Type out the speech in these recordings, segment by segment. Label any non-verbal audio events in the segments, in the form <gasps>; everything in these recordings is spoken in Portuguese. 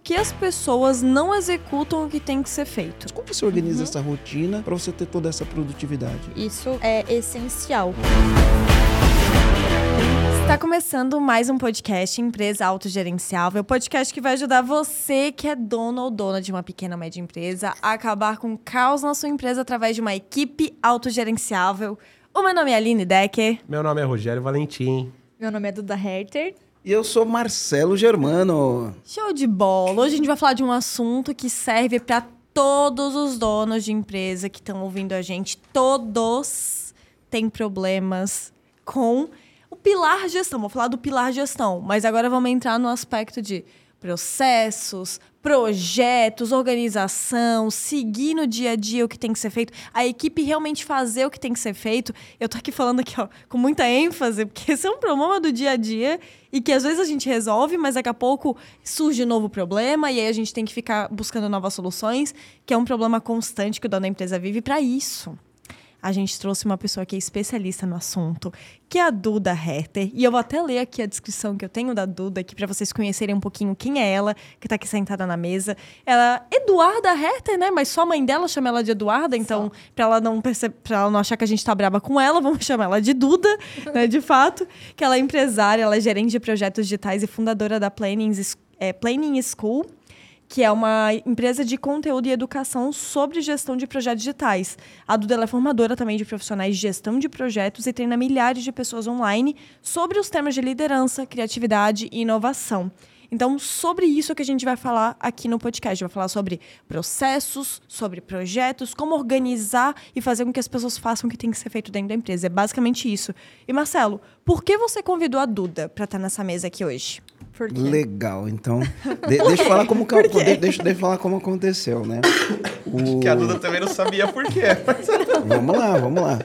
por que as pessoas não executam o que tem que ser feito. Como você organiza essa rotina para você ter toda essa produtividade? Isso é essencial. Está começando mais um podcast Empresa Autogerenciável, podcast que vai ajudar você que é dono ou dona de uma pequena ou média empresa a acabar com o caos na sua empresa através de uma equipe autogerenciável. O meu nome é Aline Decker. Meu nome é Rogério Valentim. Meu nome é Duda Herter. E eu sou Marcelo Germano. Show de bola! Hoje a gente vai falar de um assunto que serve para todos os donos de empresa que estão ouvindo a gente. Todos têm problemas com o pilar gestão. Vou falar do pilar gestão, mas agora vamos entrar no aspecto de processos, projetos, organização, seguir no dia a dia o que tem que ser feito, a equipe realmente fazer o que tem que ser feito. Eu tô aqui falando aqui, ó, com muita ênfase, porque esse é um problema do dia a dia e que às vezes a gente resolve, mas daqui a pouco surge um novo problema e aí a gente tem que ficar buscando novas soluções, que é um problema constante que o dono da empresa vive para isso a gente trouxe uma pessoa que é especialista no assunto, que é a Duda Herter. E eu vou até ler aqui a descrição que eu tenho da Duda aqui para vocês conhecerem um pouquinho quem é ela, que está aqui sentada na mesa. Ela é Eduarda Herter, né? Mas só a mãe dela chama ela de Eduarda, então para ela não perceber, para ela não achar que a gente tá brava com ela, <laughs> vamos chamar ela de Duda, <laughs> né, de fato, que ela é empresária, ela é gerente de projetos digitais e fundadora da Planning, é, Planning School que é uma empresa de conteúdo e educação sobre gestão de projetos digitais. A Duda é formadora também de profissionais de gestão de projetos e treina milhares de pessoas online sobre os temas de liderança, criatividade e inovação. Então, sobre isso que a gente vai falar aqui no podcast. Vai falar sobre processos, sobre projetos, como organizar e fazer com que as pessoas façam o que tem que ser feito dentro da empresa. É basicamente isso. E, Marcelo, por que você convidou a Duda para estar nessa mesa aqui hoje? Legal, então. <laughs> De, deixa, eu falar como, de, deixa, deixa eu falar como aconteceu, né? O... <laughs> Que a Duda também não sabia por quê. vamos lá, vamos lá.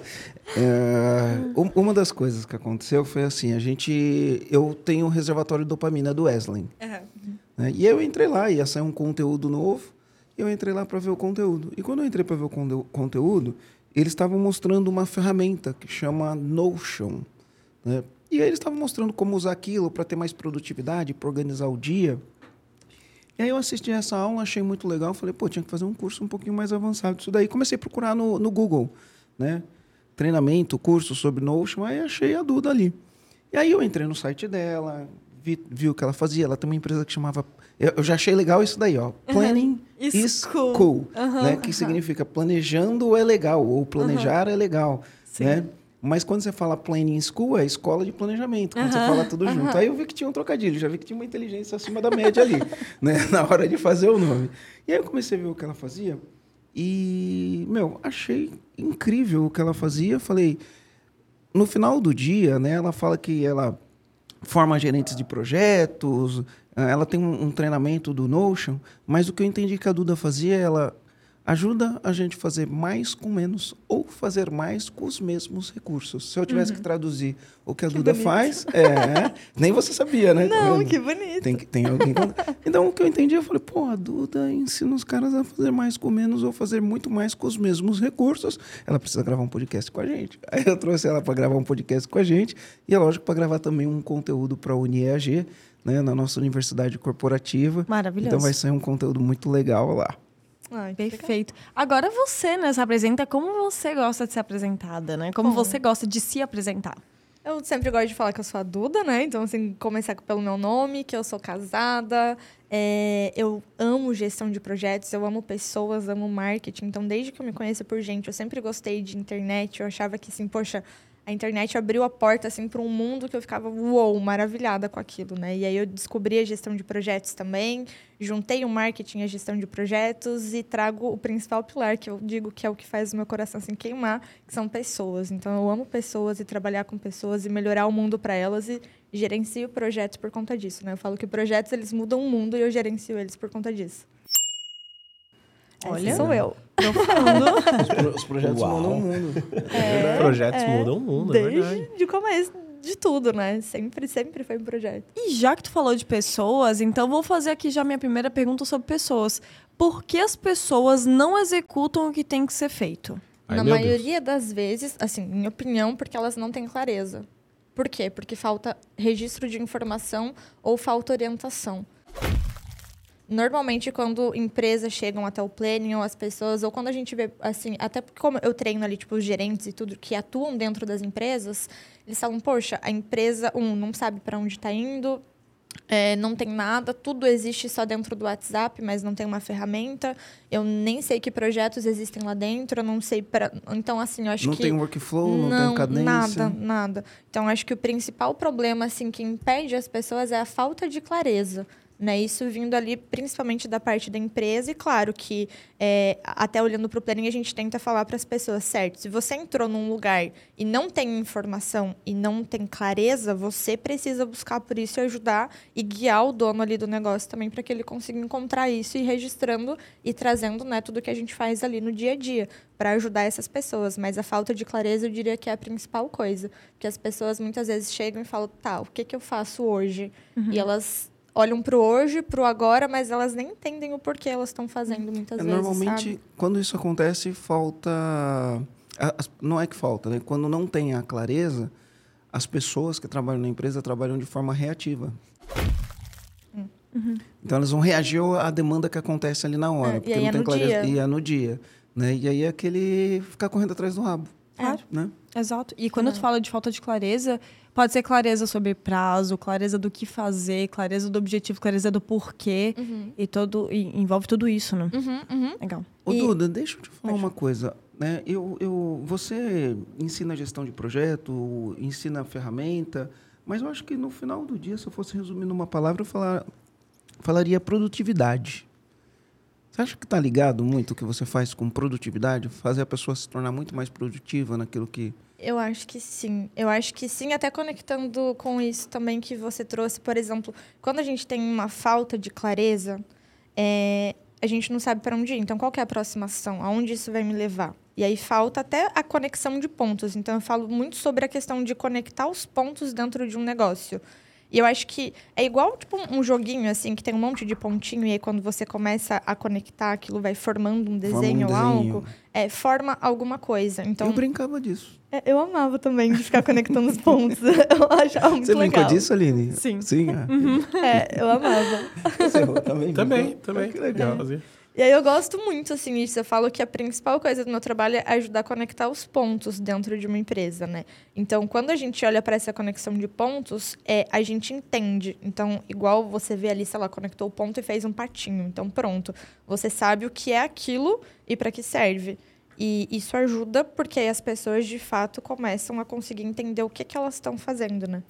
É, uma das coisas que aconteceu foi assim, a gente, eu tenho um reservatório de dopamina do Wesley, uhum. né? e eu entrei lá, ia sair um conteúdo novo, e eu entrei lá para ver o conteúdo. E quando eu entrei para ver o conteúdo, eles estavam mostrando uma ferramenta que chama Notion, né? E aí eles estavam mostrando como usar aquilo para ter mais produtividade, para organizar o dia. E aí eu assisti essa aula, achei muito legal, falei, pô, tinha que fazer um curso um pouquinho mais avançado disso daí. Comecei a procurar no, no Google, né? Treinamento, curso sobre Notion, aí achei a Duda ali. E aí eu entrei no site dela, vi, vi o que ela fazia. Ela tem uma empresa que chamava. Eu, já achei legal isso daí, ó. Planning uhum. is cool. cool uhum. né? Que significa planejando é legal, ou planejar uhum. é legal. Sim. Né? Mas quando você fala planning school, é escola de planejamento, quando você fala tudo junto. Aí eu vi que tinha um trocadilho, já vi que tinha uma inteligência acima da média ali, <laughs> né? Na hora de fazer o nome. E aí eu comecei a ver o que ela fazia. E, meu, achei incrível o que ela fazia. Falei, no final do dia, né, ela fala que ela forma gerentes de projetos, ela tem um, um treinamento do Notion, mas o que eu entendi que a Duda fazia, ela ajuda a gente a fazer mais com menos ou fazer mais com os mesmos recursos. Se eu tivesse uhum. que traduzir o que a que Duda bonito. faz, <laughs> é, nem você sabia, né? Não, que bonito. Tem, tem alguém. Então o que eu entendi, eu falei, pô, a Duda ensina os caras a fazer mais com menos ou fazer muito mais com os mesmos recursos. Ela precisa gravar um podcast com a gente. Aí eu trouxe ela para gravar um podcast com a gente e é lógico para gravar também um conteúdo para a UniEAG, né, na nossa universidade corporativa. Maravilhoso. Então vai sair um conteúdo muito legal lá. Ai, Perfeito. Agora você, né, se apresenta como você gosta de ser apresentada, né? Como, você gosta de se apresentar. Eu sempre gosto de falar que eu sou a Duda, né? Então, assim, começar pelo meu nome, que eu sou casada. É, eu amo gestão de projetos, eu amo pessoas, amo marketing. Então, desde que eu me conheço por gente, eu sempre gostei de internet. Eu achava que, assim, poxa, a internet abriu a porta assim para um mundo que eu ficava uou, maravilhada com aquilo, né? E aí eu descobri a gestão de projetos também, juntei o marketing e a gestão de projetos e trago o principal pilar que eu digo que é o que faz o meu coração assim queimar, que são pessoas. Então eu amo pessoas e trabalhar com pessoas e melhorar o mundo para elas e gerencio projetos por conta disso, né? Eu falo que projetos eles mudam o mundo e eu gerencio eles por conta disso. Olha, Essa sou eu. <laughs> Os, projetos Uau. mudam o mundo. É, Os projetos é, mudam o mundo, é desde é de começo de tudo, né? Sempre, sempre foi um projeto. E já que tu falou de pessoas, então vou fazer aqui já minha primeira pergunta sobre pessoas. Por que as pessoas não executam o que tem que ser feito? Ai, Na maioria Deus. das vezes, assim, minha opinião, porque elas não têm clareza. Por quê? Porque falta registro de informação ou falta orientação. Normalmente, quando empresas chegam até o planning, ou as pessoas, ou quando a gente vê, assim, até porque como eu treino ali, tipo, os gerentes e tudo que atuam dentro das empresas, eles falam, poxa, a empresa, um, não sabe para onde está indo, é, não tem nada, tudo existe só dentro do WhatsApp, mas não tem uma ferramenta. Eu nem sei que projetos existem lá dentro, eu não sei para. Então, assim, eu acho não que. Não tem workflow, não, não tem cadência. Nada, nada. Então, acho que o principal problema, assim, que impede as pessoas é a falta de clareza. Né? Isso vindo ali principalmente da parte da empresa, e claro que é, até olhando para o planning, a gente tenta falar para as pessoas, certo? Se você entrou num lugar e não tem informação e não tem clareza, você precisa buscar por isso e ajudar e guiar o dono ali do negócio também para que ele consiga encontrar isso e registrando e trazendo né, tudo que a gente faz ali no dia a dia para ajudar essas pessoas. Mas a falta de clareza eu diria que é a principal coisa. Porque as pessoas muitas vezes chegam e falam, tá, o que, que eu faço hoje? Uhum. E elas olham para o hoje, para o agora, mas elas nem entendem o porquê elas estão fazendo muitas é, vezes. Normalmente, sabe? quando isso acontece, falta. Não é que falta, né? Quando não tem a clareza, as pessoas que trabalham na empresa trabalham de forma reativa. Uhum. Então elas vão reagir à demanda que acontece ali na hora, é, porque não é tem clareza. Dia. E é no dia. Né? E aí é aquele ficar correndo atrás do rabo. Claro. Né? Exato. E quando tu fala de falta de clareza, pode ser clareza sobre prazo, clareza do que fazer, clareza do objetivo, clareza do porquê. Uhum. E todo e envolve tudo isso, né? Uhum, uhum. Legal. Ô, E- Duda, deixa eu te falar Pode. uma coisa. Né? Eu, eu, você ensina gestão de projeto, ensina ferramenta, mas eu acho que no final do dia, se eu fosse resumir numa palavra, eu falar, falaria produtividade. Você acha que está ligado muito o que você faz com produtividade? Fazer a pessoa se tornar muito mais produtiva naquilo que. Eu acho que sim. Eu acho que sim, até conectando com isso também que você trouxe, por exemplo, quando a gente tem uma falta de clareza, é, a gente não sabe para onde ir. Então, qual é a próxima ação? Aonde isso vai me levar? E aí falta até a conexão de pontos. Então, eu falo muito sobre a questão de conectar os pontos dentro de um negócio. E eu acho que é igual tipo um joguinho assim que tem um monte de pontinho e aí quando você começa a conectar aquilo vai formando um desenho, Forma um ou desenho. algo, é, forma alguma coisa. Então eu brincava disso. é, Eu amava também de ficar conectando os pontos. <laughs> Eu achava muito Você legal. brincou disso, Aline? Sim. Sim, é. É, eu amava. Você também? Também, brincou? também. Ah, que legal. Fazia. E aí eu gosto muito, assim, disso. Eu falo que a principal coisa do meu trabalho é ajudar a conectar os pontos dentro de uma empresa, né? Então, quando a gente olha para essa conexão de pontos, é, a gente entende. Então, igual você vê ali, sei lá, conectou o ponto e fez um patinho. Então, pronto. Você sabe o que é aquilo e para que serve. E isso ajuda porque aí as pessoas, de fato, começam a conseguir entender o que, que elas estão fazendo, né?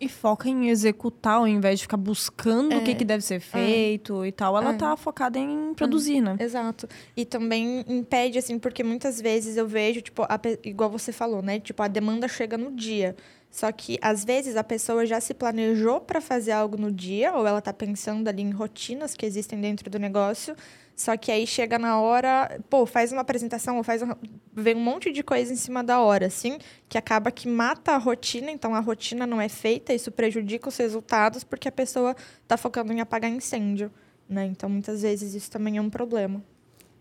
E foca em executar ao invés de ficar buscando o que, É. que deve ser feito e tal. Ela É. tá focada em produzir, né? Exato. E também impede, assim, porque muitas vezes eu vejo, tipo, a igual você falou, né? Tipo, a demanda chega no dia. Só que, às vezes, a pessoa já se planejou para fazer algo no dia, ou ela tá pensando ali em rotinas que existem dentro do negócio. Só que aí chega na hora, pô, faz uma apresentação, ou faz um, vem um monte de coisa em cima da hora, assim, que acaba que mata a rotina, então a rotina não é feita, isso prejudica os resultados, porque a pessoa tá focando em apagar incêndio, né? Então, muitas vezes, isso também é um problema.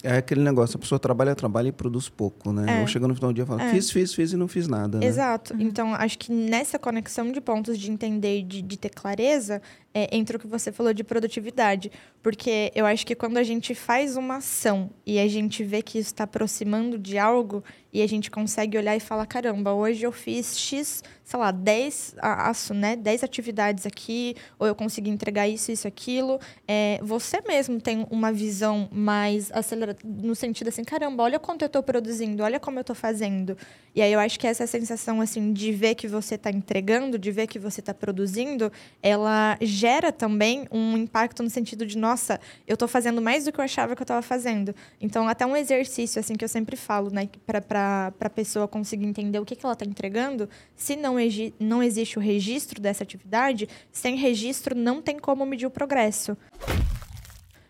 É aquele negócio, a pessoa trabalha, trabalha e produz pouco, né? É. Ou chega no final do dia e fala, É. fiz, fiz, fiz e não fiz nada, né? Exato. Então, acho que nessa conexão de pontos de entender e de, de ter clareza, é, entra o que você falou de produtividade. Porque eu acho que quando a gente faz uma ação e a gente vê que está aproximando de algo e a gente consegue olhar e falar, caramba, hoje eu fiz X, sei lá, 10, a- aço, né? 10 atividades aqui, ou eu consegui entregar isso, isso, aquilo. É, você mesmo tem uma visão mais acelerada, no sentido assim, caramba, olha quanto eu estou produzindo, olha como eu estou fazendo. E aí eu acho que essa sensação assim de ver que você está entregando, de ver que você está produzindo, ela gera também um impacto no sentido de, nossa, eu estou fazendo mais do que eu achava que eu estava fazendo. Então, até um exercício assim que eu sempre falo, né, para a pessoa conseguir entender o que, que ela está entregando, se não, não existe o registro dessa atividade, sem registro não tem como medir o progresso.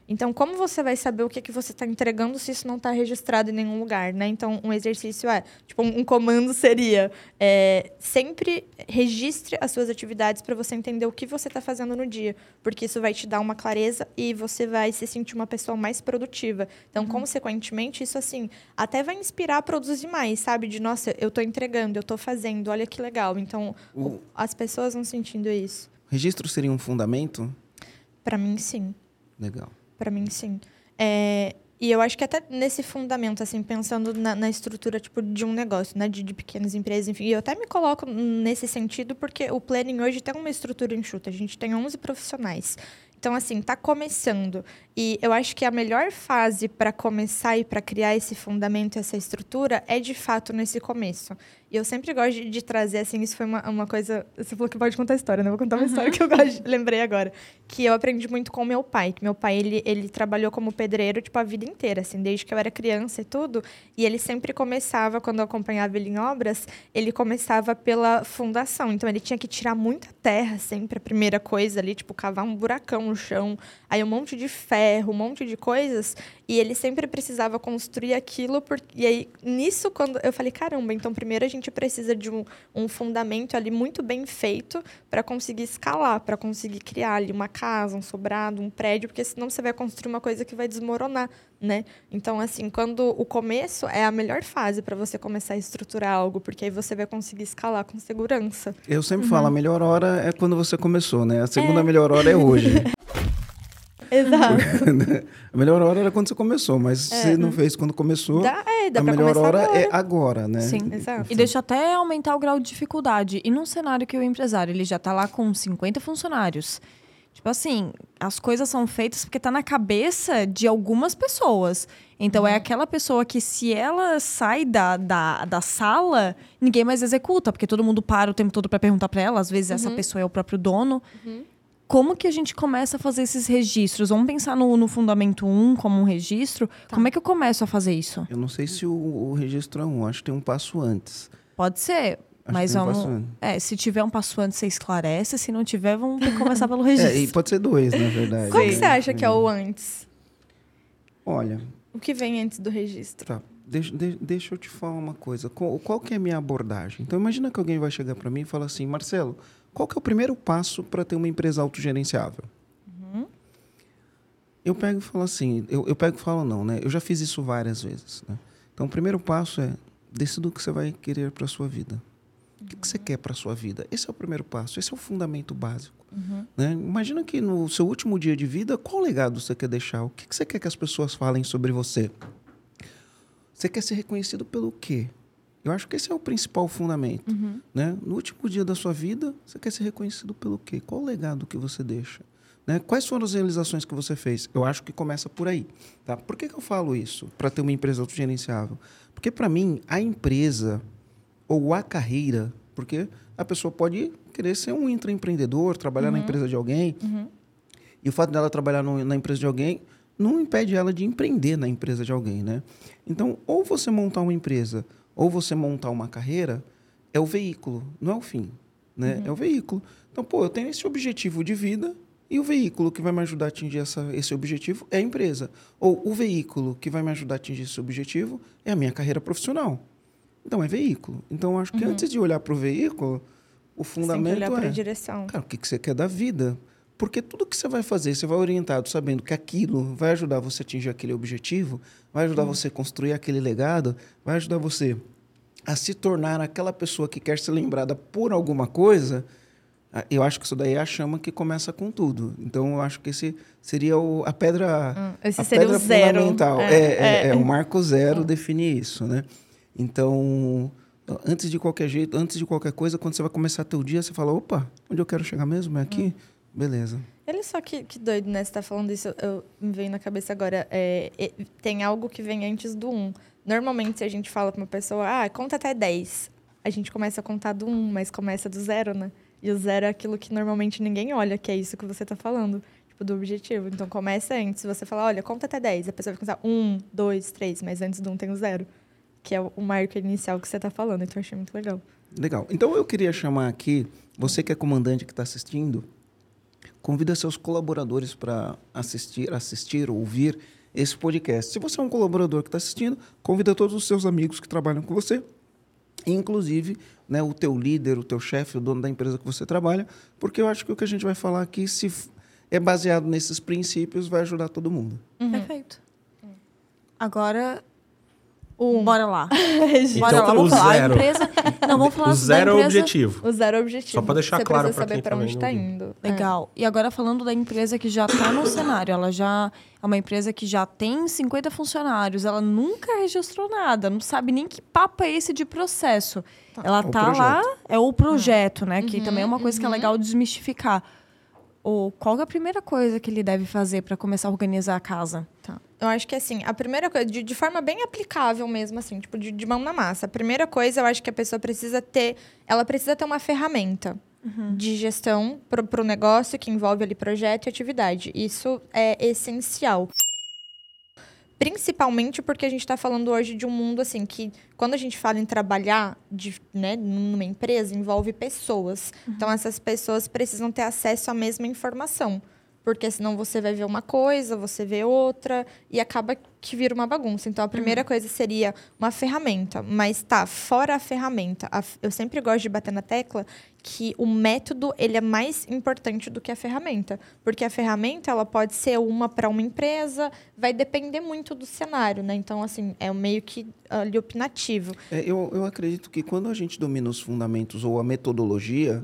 Então, como você vai saber o que, que você está entregando se isso não está registrado em nenhum lugar, né? Então, um exercício é, tipo, um comando seria é, sempre registre as suas atividades para você entender o que você está fazendo no dia, porque isso vai te dar uma clareza e você vai se sentir uma pessoa mais produtiva. Então, consequentemente, isso assim até vai inspirar a produzir mais, sabe? De nossa, eu estou entregando, eu estou fazendo, olha que legal. Então, O as pessoas vão sentindo isso. registro seria um fundamento? Para mim, sim. Legal. Para mim, sim. É, e eu acho que até nesse fundamento, assim, pensando na, na estrutura, tipo, de um negócio, né? De, de, pequenas empresas, enfim. E eu até me coloco nesse sentido porque o planning hoje tem uma estrutura enxuta. A gente tem 11 profissionais. Então, assim, tá começando. E eu acho que a melhor fase para começar e para criar esse fundamento, essa estrutura, é de fato nesse começo. E eu sempre gosto de, de, trazer, assim, isso foi uma, uma coisa. Você falou que pode contar a história, né? Vou contar uma uhum. história que eu gosto, lembrei agora. Que eu aprendi muito com meu pai. Que meu pai, ele, ele trabalhou como pedreiro, tipo, a vida inteira, assim, desde que eu era criança e tudo. E ele sempre começava, quando eu acompanhava ele em obras, ele começava pela fundação. Então, ele tinha que tirar muita terra, sempre, a primeira coisa ali, tipo, cavar um buracão no chão, aí um monte de ferro, um monte de coisas. E ele sempre precisava construir aquilo. Por... E aí, nisso, quando eu falei, caramba, então primeiro a gente precisa de um, um fundamento ali muito bem feito para conseguir escalar, para conseguir criar ali uma casa, um sobrado, um prédio, porque senão você vai construir uma coisa que vai desmoronar, né? Então, assim, quando o começo é a melhor fase para você começar a estruturar algo, porque aí você vai conseguir escalar com segurança. Eu sempre uhum. falo, a melhor hora é quando você começou, né? A segunda é. melhor hora é hoje. <laughs> Exato. <laughs> a melhor hora era quando você começou, mas é, se não fez quando começou, dá, é, dá a melhor hora agora. é agora, né? Sim, exato. E deixa até aumentar o grau de dificuldade. E num cenário que o empresário ele já está lá com 50 funcionários. Tipo assim, as coisas são feitas porque está na cabeça de algumas pessoas. Então é uhum. é aquela pessoa que, se ela sai da, da, da sala, ninguém mais executa, porque todo mundo para o tempo todo para perguntar para ela. Às vezes uhum. essa pessoa é o próprio dono. Uhum como que a gente começa a fazer esses registros? Vamos pensar no, no Fundamento 1 como um registro. Tá. Como é que eu começo a fazer isso? Eu não sei se o, o registro é um, acho que tem um passo antes. Pode ser. Acho mas vamos. Um é, se tiver um passo antes, você esclarece. Se não tiver, vamos ter que começar pelo registro. <laughs> É, e pode ser dois, na verdade. Qual que você acha que é o antes? Olha. O que vem antes do registro? Tá. Deixa, de, deixa eu te falar uma coisa. Qual, qual que é a minha abordagem? Então, imagina que alguém vai chegar para mim e falar assim, Marcelo, qual que é o primeiro passo para ter uma empresa autogerenciável? Uhum. Eu pego e falo assim, eu, eu pego e falo não, né? Eu já fiz isso várias vezes. Né? Então, o primeiro passo é decida o que você vai querer para sua vida. Uhum. O que, que você quer para sua vida? Esse é o primeiro passo, esse é o fundamento básico. Uhum. Né? Imagina que no seu último dia de vida, qual legado você quer deixar? O que, que você quer que as pessoas falem sobre você? Você quer ser reconhecido pelo quê? Eu acho que esse é o principal fundamento. Uhum. Né? No último dia da sua vida, você quer ser reconhecido pelo quê? Qual o legado que você deixa? Né? Quais foram as realizações que você fez? Eu acho que começa por aí. Tá? Por que, que eu falo isso para ter uma empresa autogerenciável? Porque, para mim, a empresa ou a carreira, porque a pessoa pode querer ser um intraempreendedor, trabalhar uhum. na empresa de alguém, uhum. e o fato dela trabalhar no, na empresa de alguém não impede ela de empreender na empresa de alguém. Né? Então, ou você montar uma empresa ou você montar uma carreira, é o veículo, não é o fim. Né? Uhum. É o veículo. Então, pô, eu tenho esse objetivo de vida e o veículo que vai me ajudar a atingir essa, esse objetivo é a empresa. Ou o veículo que vai me ajudar a atingir esse objetivo é a minha carreira profissional. Então, é veículo. Então, acho que uhum. antes de olhar para o veículo, o fundamento você tem que olhar é... direção. Cara, o que, que você quer da vida? Porque tudo que você vai fazer, você vai orientado sabendo que aquilo vai ajudar você a atingir aquele objetivo, vai ajudar uhum. você a construir aquele legado, vai ajudar você a se tornar aquela pessoa que quer ser lembrada por alguma coisa. Ah, eu acho que isso daí é a chama que começa com tudo. Então, eu acho que esse seria o, a pedra, hum, esse a seria pedra o zero. fundamental. É, é, é, é, o marco zero hum. definir isso, né? Então, antes de qualquer jeito, antes de qualquer coisa, quando você vai começar teu dia, você fala, opa, onde eu quero chegar mesmo? É aqui? Hum. Beleza. Olha só que, que doido, né? Você tá falando isso, eu, me veio na cabeça agora. É, tem algo que vem antes do 1. Um. Normalmente, se a gente fala para uma pessoa, ah, conta até 10, a gente começa a contar do 1, um, mas começa do zero, né? E o zero é aquilo que normalmente ninguém olha, que é isso que você tá falando, tipo, do objetivo. Então, começa antes. Você fala, olha, conta até 10. A pessoa vai contar 1, 2, 3, mas antes do 1 um tem o zero, que é o marco inicial que você tá falando. Então, eu achei muito legal. Legal. Então, eu queria chamar aqui, você que é comandante que está assistindo, Convida seus colaboradores para assistir, assistir, ouvir esse podcast. Se você é um colaborador que está assistindo, convida todos os seus amigos que trabalham com você, inclusive né, o teu líder, o teu chefe, o dono da empresa que você trabalha, porque eu acho que o que a gente vai falar aqui, se é baseado nesses princípios, vai ajudar todo mundo. Uhum. Perfeito. Agora, um. Bora lá. <laughs> Bora então, lá, vamos falar. A empresa, Não, vamos falar O zero é o da empresa... objetivo. O zero objetivo. Só pra deixar Você claro saber quem pra também onde tá viu. indo. É. Legal. E agora falando da empresa que já está no cenário, ela já é uma empresa que já tem 50 funcionários, ela nunca registrou nada, não sabe nem que papo é esse de processo. Ela O tá lá, é o projeto, né? Uhum, Que também é uma coisa que é legal desmistificar. Ou qual é a primeira coisa que ele deve fazer para começar a organizar a casa? Tá. Eu acho que assim, a primeira coisa, de, de forma bem aplicável mesmo, assim, tipo, de, de mão na massa. A primeira coisa, eu acho que a pessoa precisa ter. Ela precisa ter uma ferramenta de gestão para o negócio que envolve ali projeto e atividade. Isso é essencial. Principalmente porque a gente está falando hoje de um mundo assim que, quando a gente fala em trabalhar de, né, numa empresa, envolve pessoas. Então, essas pessoas precisam ter acesso à mesma informação. Porque senão você vai ver uma coisa, você vê outra, e acaba que vira uma bagunça. Então, a primeira coisa seria uma ferramenta. Mas tá, fora a ferramenta. eu sempre gosto de bater na tecla que o método ele é mais importante do que a ferramenta. Porque a ferramenta ela pode ser uma para uma empresa, vai depender muito do cenário, né? Então, assim, é meio que ali opinativo. É, eu, eu acredito que quando a gente domina os fundamentos ou a metodologia,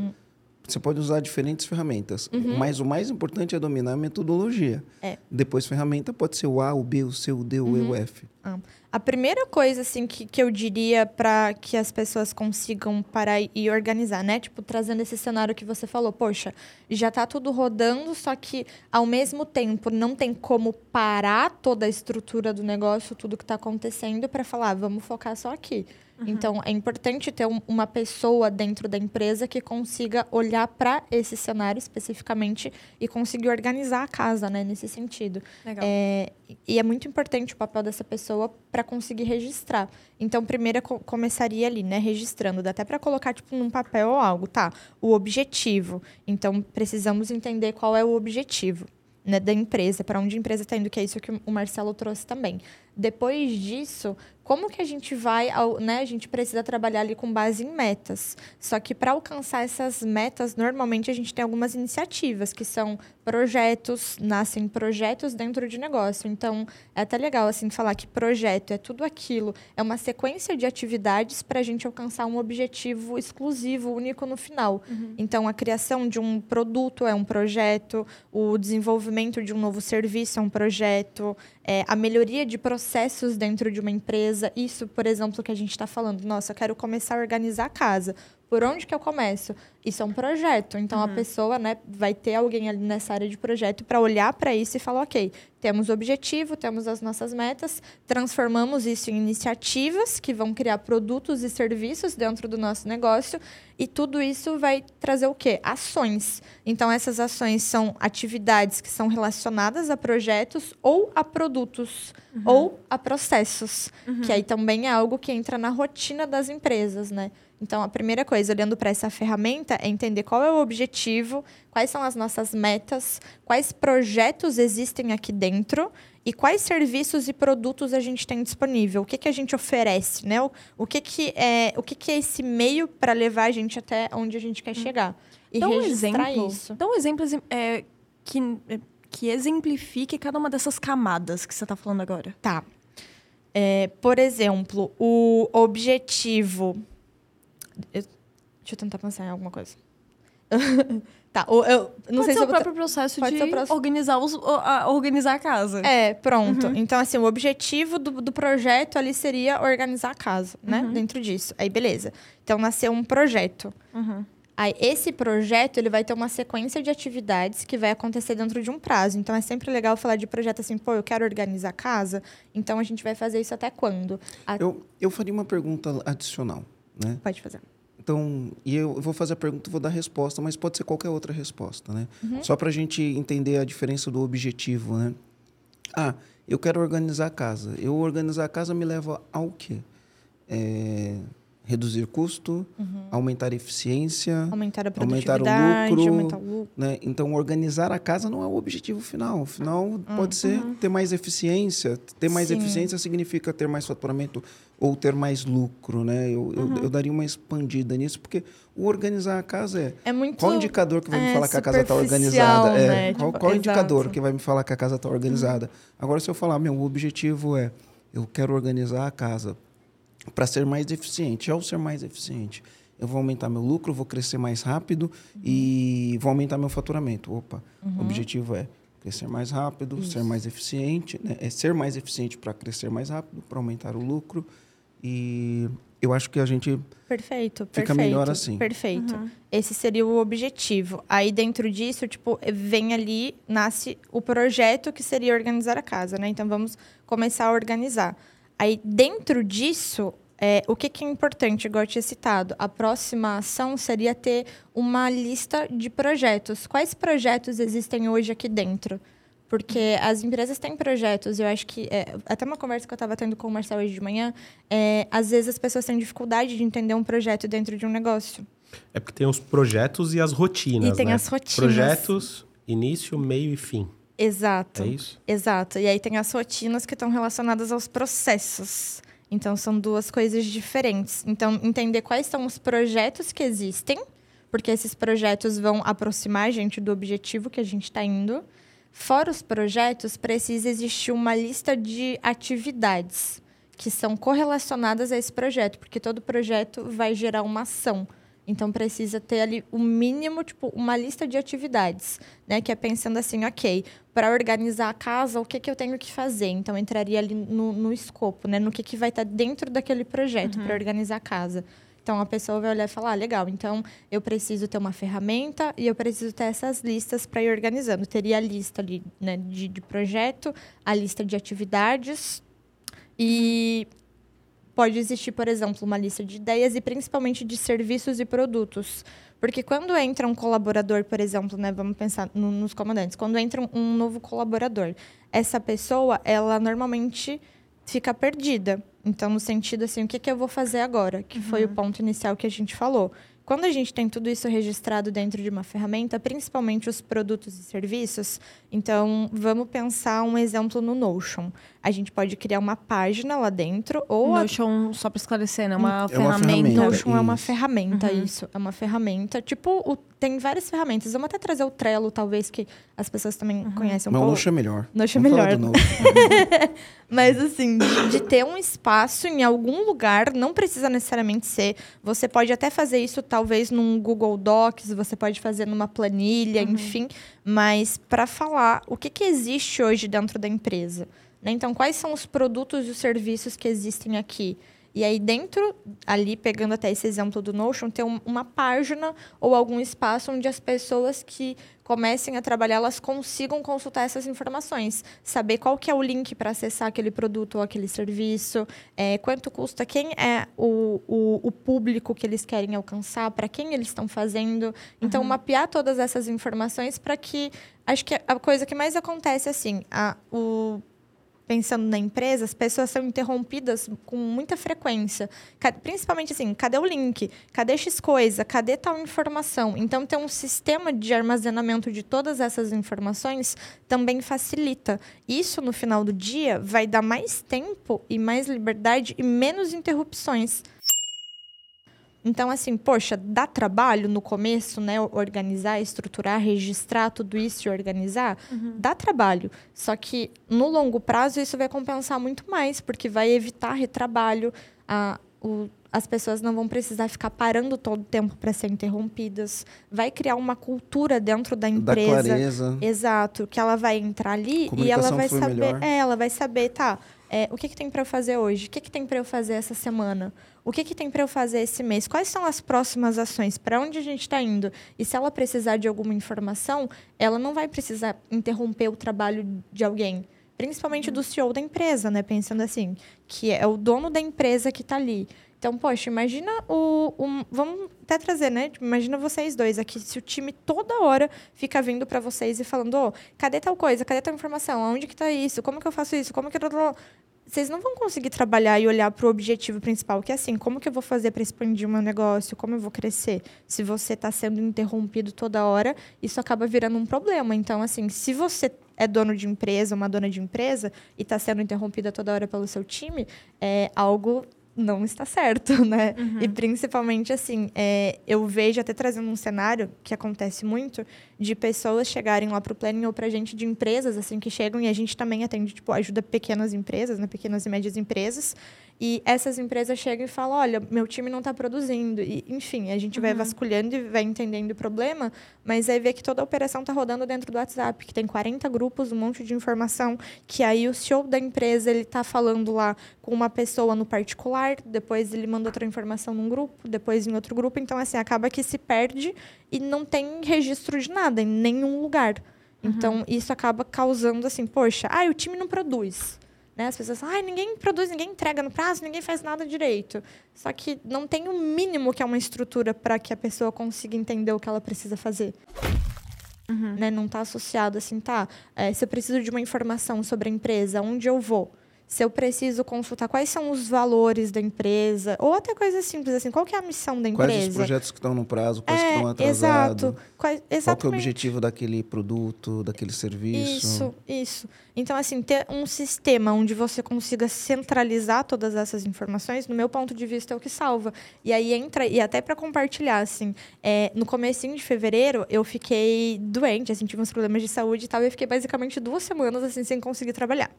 você pode usar diferentes ferramentas. Mas o mais importante é dominar a metodologia. É. Depois, ferramenta pode ser o A, o B, o C, o D, o E, o F. Ah, A primeira coisa, assim, que, que eu diria para que as pessoas consigam parar e organizar, né? Tipo, trazendo esse cenário que você falou. Poxa, já tá tudo rodando, só que, ao mesmo tempo, não tem como parar toda a estrutura do negócio, tudo que tá acontecendo, para falar, "Ah, vamos focar só aqui. Então, é importante ter um- uma pessoa dentro da empresa que consiga olhar para esse cenário especificamente e conseguir organizar a casa, né? Nesse sentido. Legal. É, e é muito importante o papel dessa pessoa para conseguir registrar. Então, primeiro eu co- começaria ali, né, registrando. Dá até para colocar tipo num papel ou algo, tá? O objetivo. Então, precisamos entender qual é o objetivo. Né, da empresa, para onde a empresa está indo, que é isso que o Marcelo trouxe também. Depois disso, como que a gente vai, né? A gente precisa trabalhar ali com base em metas. Só que para alcançar essas metas, normalmente a gente tem algumas iniciativas, que são projetos, nascem projetos dentro de negócio. Então, é até legal assim falar que projeto é tudo aquilo, é uma sequência de atividades para a gente alcançar um objetivo exclusivo, único no final. Então, a criação de um produto é um projeto, o desenvolvimento de um novo serviço é um projeto, é, a melhoria de processos dentro de uma empresa. Isso, por exemplo, que a gente está falando. Nossa, eu quero começar a organizar a casa. Por onde que eu começo? Isso é um projeto. Então, a pessoa né, vai ter alguém ali nessa área de projeto para olhar para isso e falar, ok, temos objetivo, temos as nossas metas, transformamos isso em iniciativas que vão criar produtos e serviços dentro do nosso negócio e tudo isso vai trazer o quê? Ações. Então, essas ações são atividades que são relacionadas a projetos ou a produtos ou a processos, que aí também é algo que entra na rotina das empresas, né? Então, a primeira coisa, olhando para essa ferramenta, é entender qual é o objetivo, quais são as nossas metas, quais projetos existem aqui dentro e quais serviços e produtos a gente tem disponível, o que, que a gente oferece, né? O, o, que, que, é, o que, que é esse meio para levar a gente até onde a gente quer chegar. E Dá um registrar exemplo. isso. Dá um exemplo assim, é, que, é, que exemplifique cada uma dessas camadas que você está falando agora. Tá. É, por exemplo, o objetivo. Eu- deixa eu tentar pensar em alguma coisa. <laughs> tá, o- eu não Pode sei ser se o próprio processo pode de próximo- organizar, os, a, organizar a casa. É, pronto. Então, assim, o objetivo do, do projeto ali seria organizar a casa, né? Dentro disso. Aí, beleza. Então, nasceu um projeto. Uhum. Aí, esse projeto, ele vai ter uma sequência de atividades que vai acontecer dentro de um prazo. Então, é sempre legal falar de projeto assim, pô, eu quero organizar a casa, então a gente vai fazer isso até quando? A- Eu, eu faria uma pergunta adicional, né? Pode fazer. Então, e eu vou fazer a pergunta vou dar a resposta, mas pode ser qualquer outra resposta, né? Só para a gente entender a diferença do objetivo, né? Ah, eu quero organizar a casa. Eu organizar a casa me leva ao quê? É, reduzir custo, aumentar a eficiência, Aumentar a Aumentar o produtividade, lucro. aumentar o lucro. né? Então, organizar a casa não é o objetivo final. O final pode ser ter mais eficiência. Ter mais Sim. eficiência significa ter mais faturamento ou ter mais lucro, né? Eu, eu, eu daria uma expandida nisso, porque o organizar a casa é... É muito. Qual indicador que vai me é, falar que a casa está organizada? É, né? qual Tipo, qual indicador que vai me falar que a casa está organizada? Agora, se eu falar, meu, objetivo é eu quero organizar a casa para ser mais eficiente. Ao ser mais eficiente, eu vou aumentar meu lucro, vou crescer mais rápido uhum. e vou aumentar meu faturamento. Opa, uhum. o objetivo é crescer mais rápido, Isso. ser mais eficiente, né? é ser mais eficiente para crescer mais rápido, para aumentar o lucro. E eu acho que a gente perfeito, fica perfeito, melhor assim. Perfeito. Uhum. Esse seria o objetivo. Aí dentro disso, tipo, vem ali, nasce o projeto que seria organizar a casa, né? Então vamos começar a organizar. Aí dentro disso, é, o que, que, é importante, igual eu tinha citado? A próxima ação seria ter uma lista de projetos. Quais projetos existem hoje aqui dentro? Porque as empresas têm projetos, eu acho que. É, até uma conversa que eu estava tendo com o Marcelo hoje de manhã, é, às vezes as pessoas têm dificuldade de entender um projeto dentro de um negócio. É porque tem os projetos e as rotinas. E tem né? as rotinas. Projetos, início, meio e fim. Exato. É isso? Exato. E aí tem as rotinas que estão relacionadas aos processos. Então, são duas coisas diferentes. Então, entender quais são os projetos que existem, porque esses projetos vão aproximar a gente do objetivo que a gente está indo. Fora os projetos, precisa existir uma lista de atividades que são correlacionadas a esse projeto, porque todo projeto vai gerar uma ação. Então precisa ter ali o mínimo, tipo, uma lista de atividades, né? Que é pensando assim, ok, para organizar a casa, o que, que eu tenho que fazer? Então entraria ali no, no escopo, né? No que, que vai estar tá dentro daquele projeto uhum. para organizar a casa. Então a pessoa vai olhar e falar, ah, legal, então eu preciso ter uma ferramenta e eu preciso ter essas listas para ir organizando. Teria a lista ali né, de, de projeto, a lista de atividades e pode existir, por exemplo, uma lista de ideias e principalmente de serviços e produtos. Porque quando entra um colaborador, por exemplo, né, vamos pensar no, nos comandantes, quando entra um, um novo colaborador, essa pessoa, ela normalmente fica perdida. Então, no sentido assim, o que, que eu vou fazer agora? Que uhum. foi o uhum. ponto inicial que a gente falou. Quando a gente tem tudo isso registrado dentro de uma ferramenta, principalmente os produtos e serviços, então vamos pensar um exemplo no Notion. A gente pode criar uma página lá dentro ou Notion, a... só para esclarecer, né? Uma, é ferramenta. uma ferramenta. Notion isso. é uma ferramenta, uhum. isso. É uma ferramenta. Tipo, o... tem várias ferramentas. Vamos até trazer o Trello, talvez, que as pessoas também uhum. conhecem um Mas pouco. Notion é melhor. Notion é melhor. <laughs> Mas, assim, de, de ter um espaço em algum lugar, não precisa necessariamente ser. Você pode até fazer isso, talvez, num Google Docs, você pode fazer numa planilha, uhum. enfim. Mas para falar o que, que existe hoje dentro da empresa. Né? Então, quais são os produtos e os serviços que existem aqui? E aí, dentro, ali, pegando até esse exemplo do Notion, ter um, uma página ou algum espaço onde as pessoas que comecem a trabalhar, elas consigam consultar essas informações. Saber qual que é o link para acessar aquele produto ou aquele serviço, é, quanto custa, quem é o, o, o, público que eles querem alcançar, para quem eles estão fazendo. Então, uhum. mapear todas essas informações para que... Acho que a coisa que mais acontece, assim, a, o pensando na empresa, as pessoas são interrompidas com muita frequência. Principalmente assim, cadê o link? Cadê X coisa? Cadê tal informação? Então, ter um sistema de armazenamento de todas essas informações também facilita. Isso, no final do dia, vai dar mais tempo e mais liberdade e menos interrupções. Então, assim, poxa, dá trabalho no começo, né? Organizar, estruturar, registrar tudo isso e organizar? Uhum. Dá trabalho. Só que no longo prazo isso vai compensar muito mais, porque vai evitar retrabalho. A, o, as pessoas não vão precisar ficar parando todo o tempo para ser interrompidas. Vai criar uma cultura dentro da empresa. Da clareza. Exato, que ela vai entrar ali e ela vai saber. É, ela vai saber, tá? É, o que, que tem para eu fazer hoje? O que, que tem para eu fazer essa semana? O que, que tem para eu fazer esse mês? Quais são as próximas ações? Para onde a gente está indo? E se ela precisar de alguma informação, ela não vai precisar interromper o trabalho de alguém. Principalmente do CEO da empresa, né? Pensando assim, que é o dono da empresa que está ali. Então, poxa, imagina o, o, Vamos até trazer, né? Imagina vocês dois aqui, se o time toda hora fica vindo para vocês e falando: oh, cadê tal coisa? Cadê tal informação? Onde que tá isso? Como que eu faço isso? Como que eu vocês não vão conseguir trabalhar e olhar para o objetivo principal, que é assim, como que eu vou fazer para expandir o meu negócio, como eu vou crescer. Se você está sendo interrompido toda hora, isso acaba virando um problema. Então, assim, se você é dono de empresa, uma dona de empresa, e está sendo interrompida toda hora pelo seu time, é algo não está certo, <laughs> né? Uhum. E principalmente assim, é, eu vejo até trazendo um cenário que acontece muito de pessoas chegarem lá para o planning ou para gente de empresas assim que chegam e a gente também atende tipo ajuda pequenas empresas, né? Pequenas e médias empresas E essas empresas chegam e falam: olha, meu time não está produzindo. E, enfim, a gente vai vasculhando e vai entendendo o problema, mas aí vê que toda a operação está rodando dentro do WhatsApp, que tem 40 grupos, um monte de informação, que aí o CEO da empresa ele está falando lá com uma pessoa no particular, depois ele manda outra informação num grupo, depois em outro grupo. Então, assim, acaba que se perde e não tem registro de nada em nenhum lugar. Então, isso acaba causando assim, poxa, ah, o time não produz. Né? As pessoas falam, ah, ninguém produz, ninguém entrega no prazo, ninguém faz nada direito. Só que não tem o mínimo que é uma estrutura para que a pessoa consiga entender o que ela precisa fazer. Né? Não está associado assim, tá? é, se eu preciso de uma informação sobre a empresa, onde eu vou? Se eu preciso consultar quais são os valores da empresa, ou até coisas simples assim, qual que é a missão da empresa? Quais os projetos que estão no prazo, quais que é, estão atrasados? exato. Quais, Qual que é o objetivo daquele produto, daquele serviço? Isso, isso. Então, assim, ter um sistema onde você consiga centralizar todas essas informações, no meu ponto de vista, é o que salva. E aí entra, e até para compartilhar, assim, é, no comecinho de fevereiro, eu fiquei doente, assim, tive uns problemas de saúde e tal, e eu fiquei basicamente duas semanas, assim, sem conseguir trabalhar.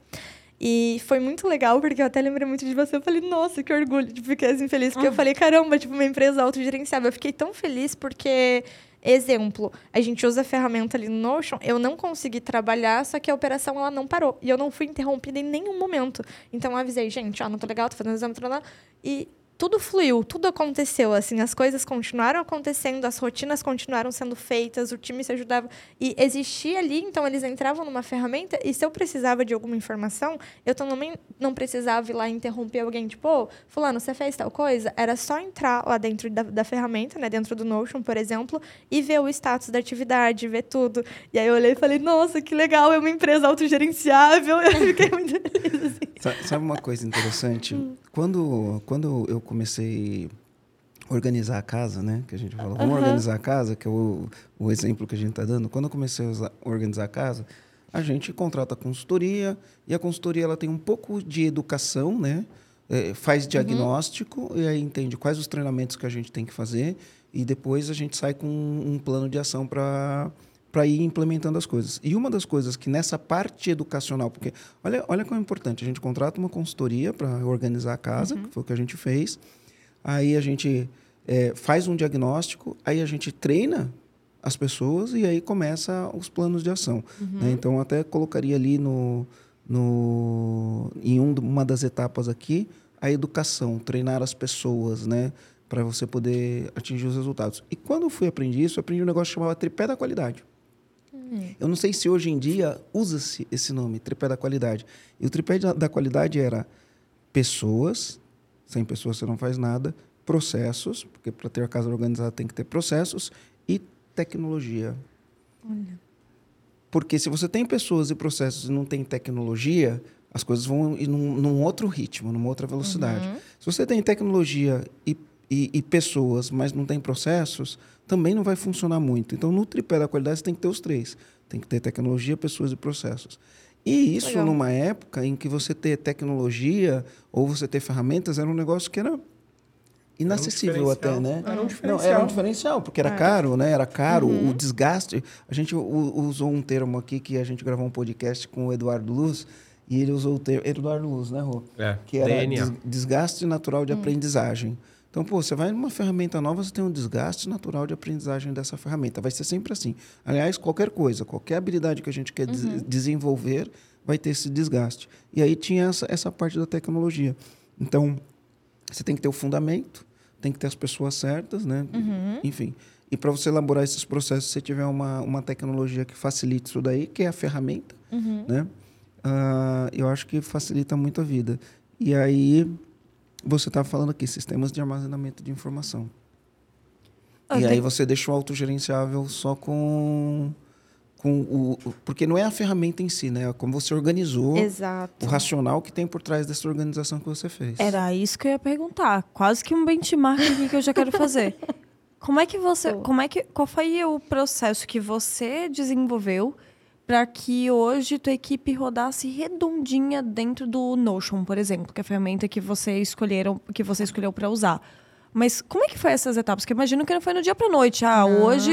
E foi muito legal, porque eu até lembrei muito de você. Eu falei, nossa, que orgulho. Tipo, fiquei assim feliz. Porque eu falei, caramba, tipo, uma empresa autogerenciável. Eu fiquei tão feliz porque, exemplo, a gente usa a ferramenta ali no Notion. Eu não consegui trabalhar, só que a operação ela não parou. E eu não fui interrompida em nenhum momento. Então eu avisei, gente, ó, não tô legal, tô fazendo exame, tô lá. E tudo fluiu, tudo aconteceu, assim, as coisas continuaram acontecendo, as rotinas continuaram sendo feitas, o time se ajudava e existia ali, então eles entravam numa ferramenta e se eu precisava de alguma informação, eu também não precisava ir lá interromper alguém, tipo, ô, fulano, você fez tal coisa? Era só entrar lá dentro da, da ferramenta, né, dentro do Notion, por exemplo, e ver o status da atividade, ver tudo. E aí eu olhei e falei, nossa, que legal, é uma empresa autogerenciável. <laughs> Eu fiquei muito feliz, assim. Sa- Sabe uma coisa interessante? Quando, quando eu comecei a organizar a casa, né? Que a gente falou, vamos organizar a casa, que é o, o exemplo que a gente está dando. Quando eu comecei a organizar a casa, a gente contrata consultoria e a consultoria ela tem um pouco de educação, né? É, faz diagnóstico e aí entende quais os treinamentos que a gente tem que fazer e depois a gente sai com um plano de ação para para ir implementando as coisas. E uma das coisas que nessa parte educacional, porque olha, olha como é importante, a gente contrata uma consultoria para organizar a casa, que foi o que a gente fez. Aí a gente é, faz um diagnóstico, aí a gente treina as pessoas e aí começa os planos de ação. né? Então, até colocaria ali no, no, em um, uma das etapas aqui a educação, treinar as pessoas, né? Para você poder atingir os resultados. E quando eu fui aprender isso, eu aprendi um negócio que chamava tripé da qualidade. Eu não sei se hoje em dia usa-se esse nome, tripé da qualidade. E o tripé da, da qualidade era pessoas, sem pessoas você não faz nada, processos, porque para ter a casa organizada tem que ter processos, e tecnologia. Porque se você tem pessoas e processos e não tem tecnologia, as coisas vão ir num, num outro ritmo, numa outra velocidade. Se você tem tecnologia e, e, e pessoas, mas não tem processos, também não vai funcionar muito. Então, no tripé da qualidade, você tem que ter os três. Tem que ter tecnologia, pessoas e processos. E isso Legal. numa época em que você ter tecnologia ou você ter ferramentas era um negócio que era inacessível até, diferencial. né? Era um Não, diferencial. era um diferencial, porque era caro, né? Era caro, o desgaste. A gente usou um termo aqui que a gente gravou um podcast com o Eduardo Luz e ele usou o termo Eduardo Luz, né, Rô? É, Que era DNA. des- desgaste natural de aprendizagem. Então, pô, você vai numa ferramenta nova, você tem um desgaste natural de aprendizagem dessa ferramenta. Vai ser sempre assim. Aliás, qualquer coisa, qualquer habilidade que a gente quer des- desenvolver, vai ter esse desgaste. E aí tinha essa, essa parte da tecnologia. Então, você tem que ter o fundamento, tem que ter as pessoas certas, né? Enfim. E para você elaborar esses processos, você tiver uma, uma tecnologia que facilite isso daí, que é a ferramenta, né? Ah, eu acho que facilita muito a vida. E aí, você estava falando aqui, sistemas de armazenamento de informação. Ah, e aí você deixa o autogerenciável só com, com o, Porque não é a ferramenta em si, né? É como você organizou Exato. o racional que tem por trás dessa organização que você fez. Era isso que eu ia perguntar. Quase que um benchmark aqui que eu já quero fazer. <laughs> Como é que você, como é que, qual foi o processo que você desenvolveu para que hoje tua equipe rodasse redondinha dentro do Notion, por exemplo, que é a ferramenta que você escolheram, que você escolheu para usar? Mas como é que foi essas etapas? Porque eu imagino que não foi no dia pra noite. Ah, hoje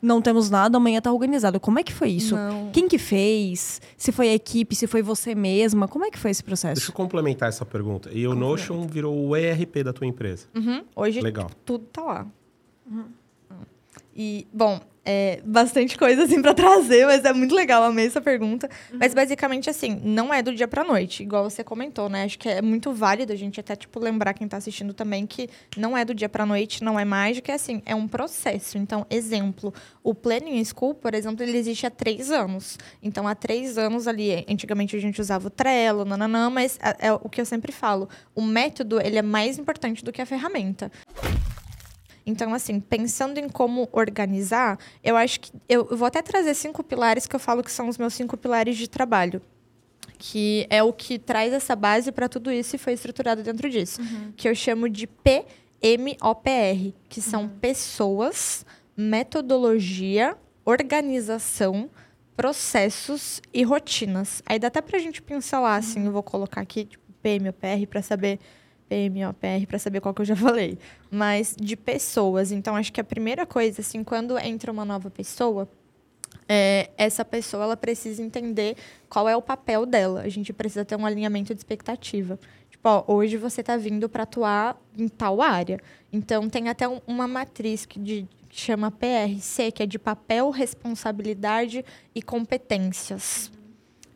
não temos nada, amanhã tá organizado. Como é que foi isso? Não. Quem que fez? Se foi a equipe, se foi você mesma? Como é que foi esse Deixa processo? eu complementar essa pergunta. E o Notion virou o ERP da tua empresa. Uhum. Hoje Legal. tudo tá lá. E, bom, é bastante coisa assim para trazer, mas é muito legal, amei essa pergunta. Mas basicamente assim, não é do dia pra noite, igual você comentou, né? Acho que é muito válido a gente até tipo lembrar quem tá assistindo também que não é do dia pra noite, não é mágica, é assim, é um processo. Então, exemplo, o Planning School, por exemplo, ele existe há três anos. Então, há três anos ali, antigamente a gente usava o Trello, nananã, mas é, é o que eu sempre falo, o método ele é mais importante do que a ferramenta. Então, assim, pensando em como organizar, eu acho que. Eu eu vou até trazer cinco pilares que eu falo que são os meus cinco pilares de trabalho. Que é o que traz essa base para tudo isso e foi estruturado dentro disso. Que eu chamo de PMOPR, que são pessoas, metodologia, organização, processos e rotinas. Aí dá até pra gente pincelar, assim, eu vou colocar aqui, tipo, PMOPR para saber PMOPR para saber qual que eu já falei, mas de pessoas. Então acho que a primeira coisa assim, quando entra uma nova pessoa, é, essa pessoa ela precisa entender qual é o papel dela. A gente precisa ter um alinhamento de expectativa. Tipo, ó, hoje você está vindo para atuar em tal área. Então tem até um- uma matriz que, de, que chama PRC, que é de papel, responsabilidade e competências.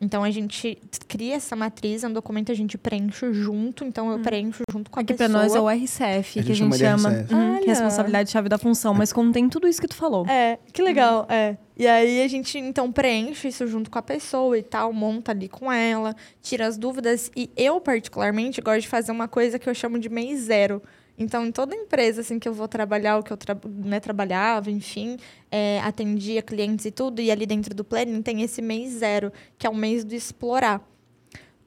Então a gente cria essa matriz, é um documento que a gente preenche junto, então eu preencho junto com a Aqui pessoa. pra nós é o RCF, A que a gente chama. RCF. Uhum, que é Olha. responsabilidade chave da função, mas contém tudo isso que tu falou. É, que legal, é. E aí a gente, então, preenche isso junto com a pessoa e tal, monta ali com ela, tira as dúvidas. E eu, particularmente, gosto de fazer uma coisa que eu chamo de mês zero. Então, em toda empresa, assim, que eu vou trabalhar, o que eu tra né, trabalhava, enfim, é, atendia clientes e tudo, e ali dentro do planning tem esse mês zero, que é o mês do explorar.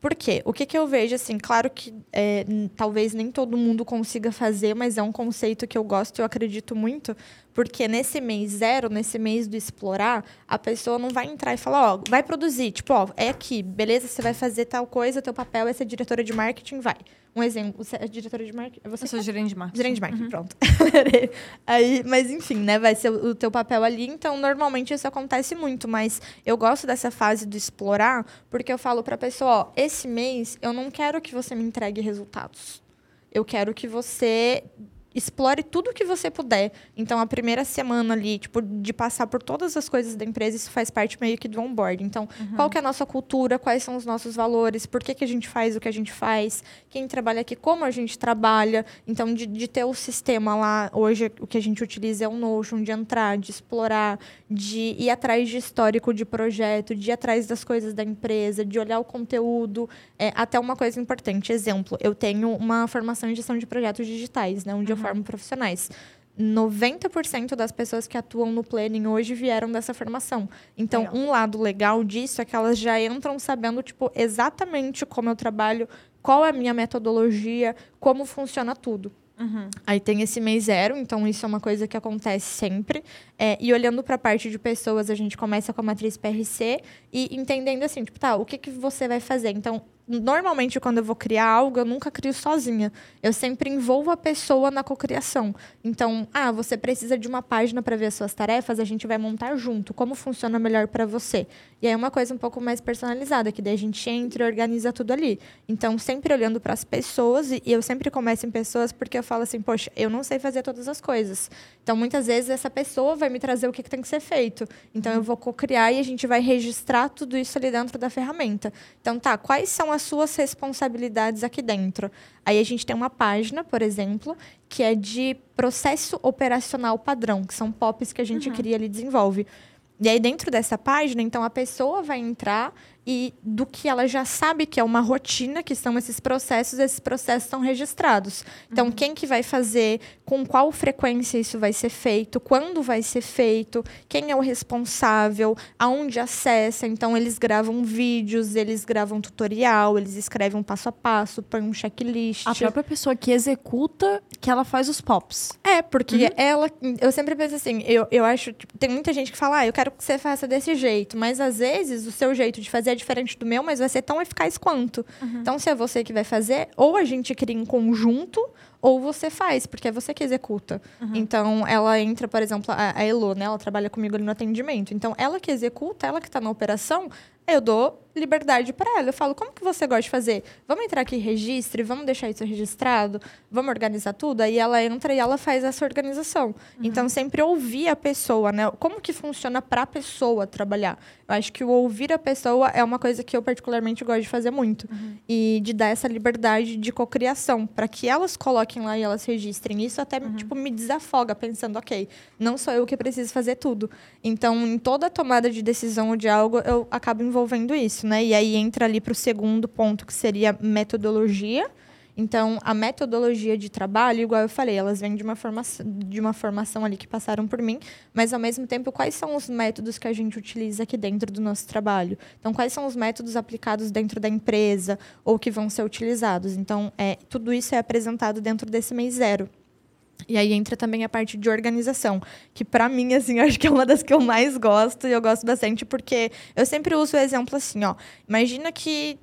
Por quê? O que, que eu vejo, assim, claro que é, talvez nem todo mundo consiga fazer, mas é um conceito que eu gosto e eu acredito muito, porque nesse mês zero, nesse mês do explorar, a pessoa não vai entrar e falar, ó, vai produzir, tipo, ó, é aqui, beleza, você vai fazer tal coisa, teu papel é ser diretora de marketing, vai. Um exemplo, você é diretora de marketing, você Eu sou gerente de marketing. Gerente de marketing, pronto. <laughs> Aí, mas enfim, né? Vai ser o o teu papel ali. Então, normalmente isso acontece muito, mas eu gosto dessa fase do explorar, porque eu falo pra pessoa, ó, esse mês eu não quero que você me entregue resultados. Eu quero que você explore tudo que você puder. Então, a primeira semana ali, tipo, de passar por todas as coisas da empresa, isso faz parte meio que do onboard. Então, qual que é a nossa cultura, quais são os nossos valores, por que, que a gente faz o que a gente faz, quem trabalha aqui, como a gente trabalha. Então, de, de ter o sistema lá, hoje o que a gente utiliza é o Notion, de entrar, de explorar, de ir atrás de histórico de projeto, de ir atrás das coisas da empresa, de olhar o conteúdo. É, até uma coisa importante, exemplo, eu tenho uma formação em gestão de projetos digitais, né, onde eu formo profissionais. 90% das pessoas que atuam no planning hoje vieram dessa formação. Então, Legal. um lado legal disso é que elas já entram sabendo, tipo, exatamente como eu trabalho, qual é a minha metodologia, como funciona tudo. Aí tem esse mês zero, então isso é uma coisa que acontece sempre. É, e olhando para a parte de pessoas, a gente começa com a matriz PRC e entendendo assim, tipo, tá, o que, que você vai fazer? Então, normalmente quando eu vou criar algo, eu nunca crio sozinha. Eu sempre envolvo a pessoa na cocriação. Então, ah, você precisa de uma página para ver as suas tarefas, a gente vai montar junto. Como funciona melhor para você? E aí é uma coisa um pouco mais personalizada, que daí a gente entra e organiza tudo ali. Então, sempre olhando para as pessoas, e eu sempre começo em pessoas porque eu falo assim, poxa, eu não sei fazer todas as coisas. Então, muitas vezes, essa pessoa vai me trazer o que, que tem que ser feito. Então, eu vou co-criar e a gente vai registrar tudo isso ali dentro da ferramenta. Então, tá, quais são as suas responsabilidades aqui dentro? Aí a gente tem uma página, por exemplo, que é de processo operacional padrão, que são POPs que a gente cria ali e desenvolve. E aí, dentro dessa página, então, a pessoa vai entrar e do que ela já sabe que é uma rotina, que são esses processos, esses processos estão registrados. Então, quem que vai fazer, com qual frequência isso vai ser feito, quando vai ser feito, quem é o responsável, aonde acessa. Então, eles gravam vídeos, eles gravam tutorial, eles escrevem um passo a passo, põem um checklist. A própria pessoa que executa, que ela faz os pops. É, porque ela. Eu sempre penso assim, eu, eu acho. tipo, tem muita gente que fala, ah, eu quero que você faça desse jeito. Mas às vezes o seu jeito de fazer é diferente do meu, mas vai ser tão eficaz quanto. Então, se é você que vai fazer, ou a gente cria em conjunto, ou você faz, porque é você que executa. Então, ela entra, por exemplo, a, a Elo, né? Ela trabalha comigo ali no atendimento. Então, ela que executa, ela que está na operação, eu dou liberdade para ela. Eu falo, como que você gosta de fazer? Vamos entrar aqui, registre, vamos deixar isso registrado, vamos organizar tudo. Aí ela entra e ela faz essa organização. Uhum. Então, sempre ouvir a pessoa, né? Como que funciona para a pessoa trabalhar? Eu acho que o ouvir a pessoa é uma coisa que eu particularmente gosto de fazer muito. Uhum. E de dar essa liberdade de cocriação, para que elas coloquem lá e elas registrem. Isso até, uhum. tipo, me desafoga, pensando, ok, não sou eu que preciso fazer tudo. Então, em toda tomada de decisão de algo, eu acabo envolvendo isso, né? E aí entra ali para o segundo ponto, que seria metodologia. Então, a metodologia de trabalho, igual eu falei, elas vêm de uma, formação, de uma formação ali que passaram por mim, mas ao mesmo tempo, quais são os métodos que a gente utiliza aqui dentro do nosso trabalho? Então, quais são os métodos aplicados dentro da empresa ou que vão ser utilizados? Então, é, tudo isso é apresentado dentro desse mês zero. E aí entra também a parte de organização, que para mim, assim, <laughs> acho que é uma das que eu mais gosto e eu gosto bastante porque eu sempre uso o exemplo assim, ó. Imagina que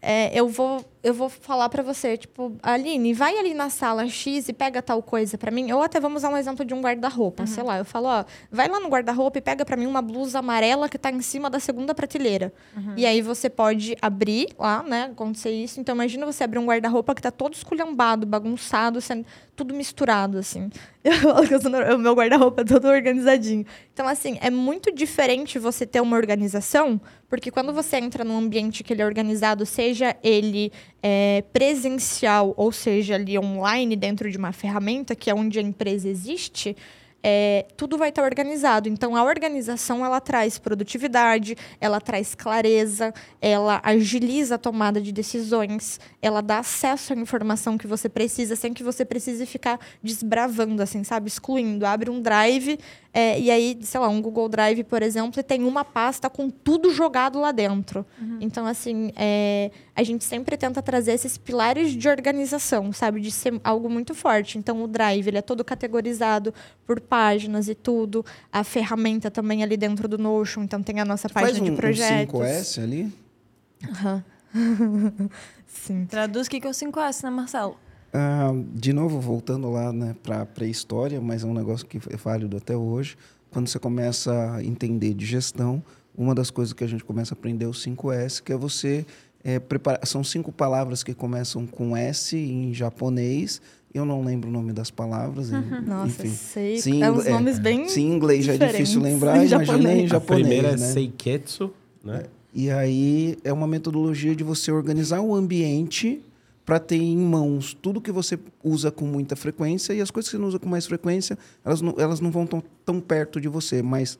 é, eu vou eu vou falar para você, tipo, Aline, vai ali na sala X e pega tal coisa para mim. Ou até vamos usar um exemplo de um guarda-roupa, uhum. sei lá. Eu falo, ó, vai lá no guarda-roupa e pega para mim uma blusa amarela que tá em cima da segunda prateleira. Uhum. E aí você pode abrir lá, né, acontecer isso. Então imagina você abrir um guarda-roupa que tá todo esculhambado, bagunçado, sendo tudo misturado, assim. <laughs> o meu guarda-roupa é todo organizadinho. Então, assim, é muito diferente você ter uma organização, porque quando você entra num ambiente que ele é organizado, seja ele é, presencial, ou seja, ali online dentro de uma ferramenta, que é onde a empresa existe, é, tudo vai estar organizado. Então, a organização ela traz produtividade, ela traz clareza, ela agiliza a tomada de decisões, ela dá acesso à informação que você precisa, sem que você precise ficar desbravando, assim, sabe? Excluindo. Abre um drive é, e aí, sei lá, um Google Drive, por exemplo, e tem uma pasta com tudo jogado lá dentro. Uhum. Então, assim, é, a gente sempre tenta trazer esses pilares de organização, sabe? De ser algo muito forte. Então, o Drive, ele é todo categorizado por páginas e tudo. A ferramenta também ali dentro do Notion, então tem a nossa Você página faz um, de projetos. Um 5S ali? Aham. Uhum. <laughs> Sim. Traduz o que é o 5S, né, Marcelo? Ah, de novo, voltando lá né, para a pré-história, mas é um negócio que é válido até hoje. Quando você começa a entender de gestão, uma das coisas que a gente começa a aprender é o 5S, que é você é, preparar. São cinco palavras que começam com S em japonês eu não lembro o nome das palavras. Uhum. Nossa, enfim. sei. Sim, é uns é, nomes bem. Sim, em inglês já é difícil lembrar, <laughs> em imagina em japonês. A primeira é né? Seiketsu, né? E aí é uma metodologia de você organizar o ambiente para ter em mãos tudo que você usa com muita frequência e as coisas que você não usa com mais frequência, elas não, elas não vão tão, tão perto de você, mas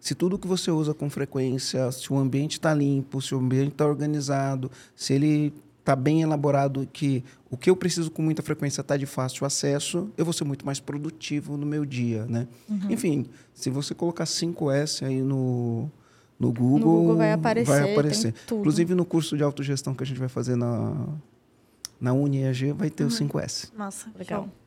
se tudo que você usa com frequência, se o ambiente está limpo, se o ambiente está organizado, se ele está bem elaborado que o que eu preciso com muita frequência está de fácil acesso, eu vou ser muito mais produtivo no meu dia, né? Uhum. Enfim, se você colocar 5S aí no, no Google, no Google vai aparecer. Vai aparecer. Inclusive no curso de autogestão que a gente vai fazer na, na UniEG, vai ter uhum. o 5S. Nossa, legal. Show.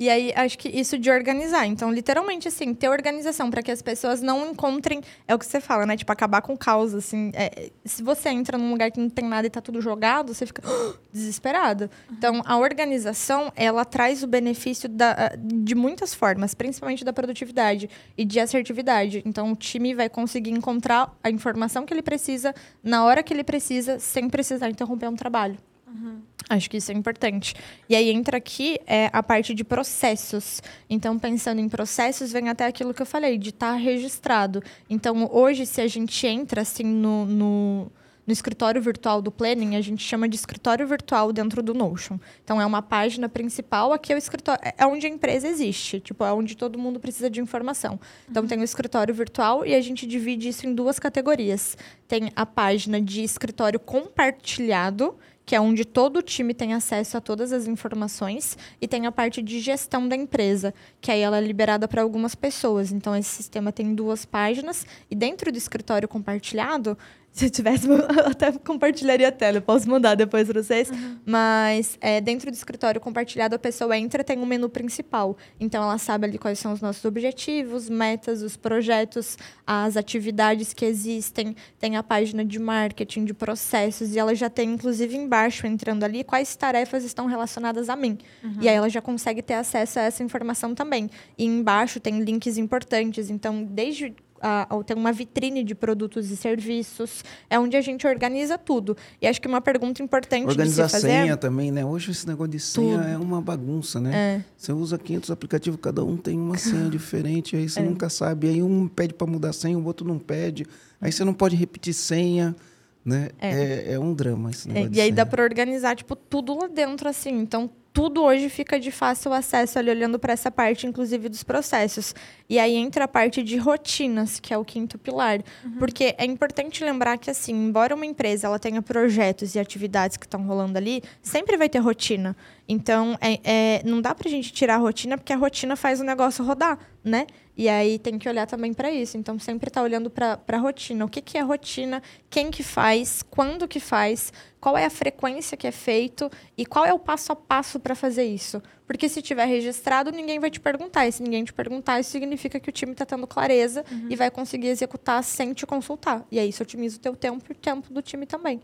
E aí, acho que isso de organizar. Então, literalmente, assim, ter organização para que as pessoas não encontrem. É o que você fala, né? Tipo, acabar com o caos, assim. É, se você entra num lugar que não tem nada e tá tudo jogado, você fica <gasps> desesperado. Uhum. Então, a organização, ela traz o benefício da, de muitas formas, principalmente da produtividade e de assertividade. Então, o time vai conseguir encontrar a informação que ele precisa na hora que ele precisa, sem precisar interromper um trabalho. Uhum. Acho que isso é importante. E aí entra aqui é, a parte de processos. Então, pensando em processos, vem até aquilo que eu falei, de estar tá registrado. Então, hoje, se a gente entra assim no, no, no escritório virtual do Planning, a gente chama de escritório virtual dentro do Notion. Então, é uma página principal, aqui é o escritório, é onde a empresa existe, tipo, é onde todo mundo precisa de informação. Então, uhum. tem o escritório virtual e a gente divide isso em duas categorias. Tem a página de escritório compartilhado, que é onde todo o time tem acesso a todas as informações, e tem a parte de gestão da empresa, que aí ela é liberada para algumas pessoas. Então, esse sistema tem duas páginas, e dentro do escritório compartilhado, Se eu tivesse, <laughs> eu até compartilharia a tela, eu posso mandar depois para vocês. Uhum. Mas é, dentro do escritório compartilhado, a pessoa entra, tem um menu principal. Então, ela sabe ali quais são os nossos objetivos, metas, os projetos, as atividades que existem. Tem a página de marketing, de processos, e ela já tem, inclusive, embaixo, entrando ali, quais tarefas estão relacionadas a mim. Uhum. E aí ela já consegue ter acesso a essa informação também. E embaixo tem links importantes. Então, desde uh, tem uma vitrine de produtos e serviços, é onde a gente organiza tudo. E acho que uma pergunta importante Organiza de se fazer... senha também, né? Hoje esse negócio de senha tudo. é uma bagunça, né? É. Você usa 500 aplicativos, cada um tem uma senha diferente, aí você é. nunca sabe. Aí um pede para mudar a senha, o outro não pede. Aí você não pode repetir senha né? É. é, é um drama esse negócio. É, e aí dá para organizar tipo tudo lá dentro assim. Então tudo hoje fica de fácil acesso ali olhando para essa parte, inclusive dos processos. E aí entra a parte de rotinas, que é o quinto pilar, uhum. porque é importante lembrar que assim, embora uma empresa ela tenha projetos e atividades que estão rolando ali, sempre vai ter rotina. Então, é, é, não dá para a gente tirar a rotina, porque a rotina faz o negócio rodar, né? E aí tem que olhar também para isso. Então, sempre estar tá olhando para a rotina. O que, que é rotina? Quem que faz? Quando que faz? Qual é a frequência que é feito? E qual é o passo a passo para fazer isso? Porque se tiver registrado, ninguém vai te perguntar. E se ninguém te perguntar, isso significa que o time está tendo clareza uhum. e vai conseguir executar sem te consultar. E aí isso otimiza o teu tempo e o tempo do time também.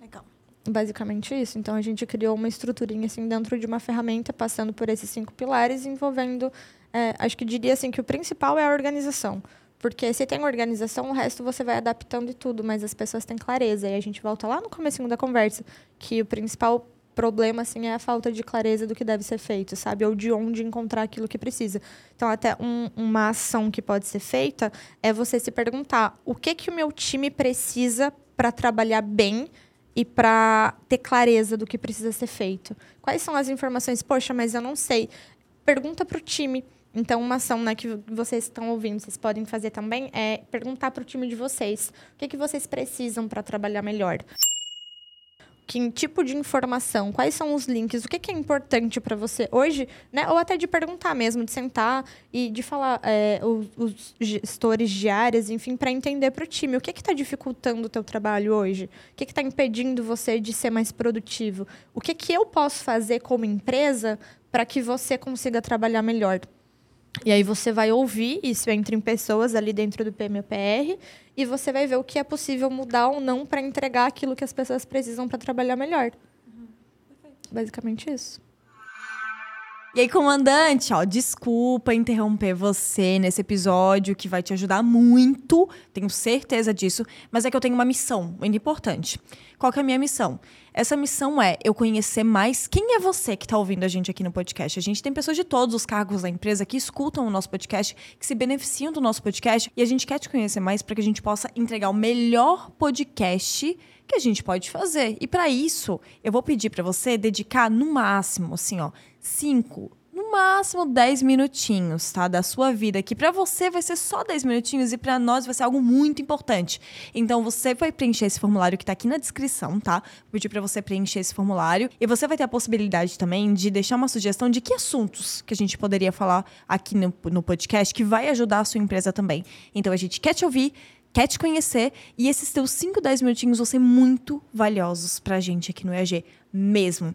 Legal. Basicamente isso. Então, a gente criou uma estruturinha assim dentro de uma ferramenta, passando por esses cinco pilares, envolvendo é, acho que diria assim que o principal é a organização. Porque se tem organização, o resto você vai adaptando e tudo, mas as pessoas têm clareza. E a gente volta lá no começo da conversa, que o principal problema assim é a falta de clareza do que deve ser feito, sabe? Ou de onde encontrar aquilo que precisa. Então, até um, uma ação que pode ser feita é você se perguntar: o que que o meu time precisa para trabalhar bem e para ter clareza do que precisa ser feito? Quais são as informações? Poxa, mas eu não sei. Pergunta para o time então, uma ação né, que vocês estão ouvindo, vocês podem fazer também, é perguntar para o time de vocês o que, que vocês precisam para trabalhar melhor. Que tipo de informação, quais são os links, o que, que é importante para você hoje, né? Ou até de perguntar mesmo, de sentar e de falar é, os, os, gestores diários, enfim, para entender para o time o que está dificultando o teu trabalho hoje, o que está impedindo você de ser mais produtivo, o que, que eu posso fazer como empresa para que você consiga trabalhar melhor. E aí você vai ouvir isso entre pessoas ali dentro do PMPR e você vai ver o que é possível mudar ou não para entregar aquilo que as pessoas precisam para trabalhar melhor. Uhum. Basicamente isso. E aí, comandante, ó, desculpa interromper você nesse episódio que vai te ajudar muito, tenho certeza disso, mas é que eu tenho uma missão muito importante. Qual que é a minha missão? Essa missão é eu conhecer mais quem é você que está ouvindo a gente aqui no podcast. A gente tem pessoas de todos os cargos da empresa que escutam o nosso podcast, que se beneficiam do nosso podcast, e a gente quer te conhecer mais para que a gente possa entregar o melhor podcast que a gente pode fazer. E para isso, eu vou pedir para você dedicar no máximo, assim, ó, 5, no máximo 10 minutinhos, tá? Da sua vida, que para você vai ser só 10 minutinhos e para nós vai ser algo muito importante. Então você vai preencher esse formulário que tá aqui na descrição, tá? Vou pedir para você preencher esse formulário e você vai ter a possibilidade também de deixar uma sugestão de que assuntos que a gente poderia falar aqui no, no podcast que vai ajudar a sua empresa também. Então a gente quer te ouvir, quer te conhecer e esses teus 5, 10 minutinhos vão ser muito valiosos pra gente aqui no EAG mesmo.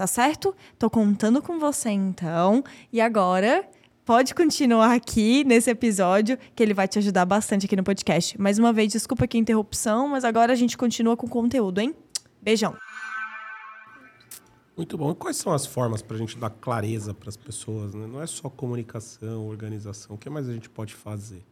Tá certo? Tô contando com você então. E agora pode continuar aqui nesse episódio, que ele vai te ajudar bastante aqui no podcast. Mais uma vez, desculpa aqui a interrupção, mas agora a gente continua com o conteúdo, hein? Beijão. Muito bom. E quais são as formas para a gente dar clareza para as pessoas? Né? Não é só comunicação, organização. O que mais a gente pode fazer?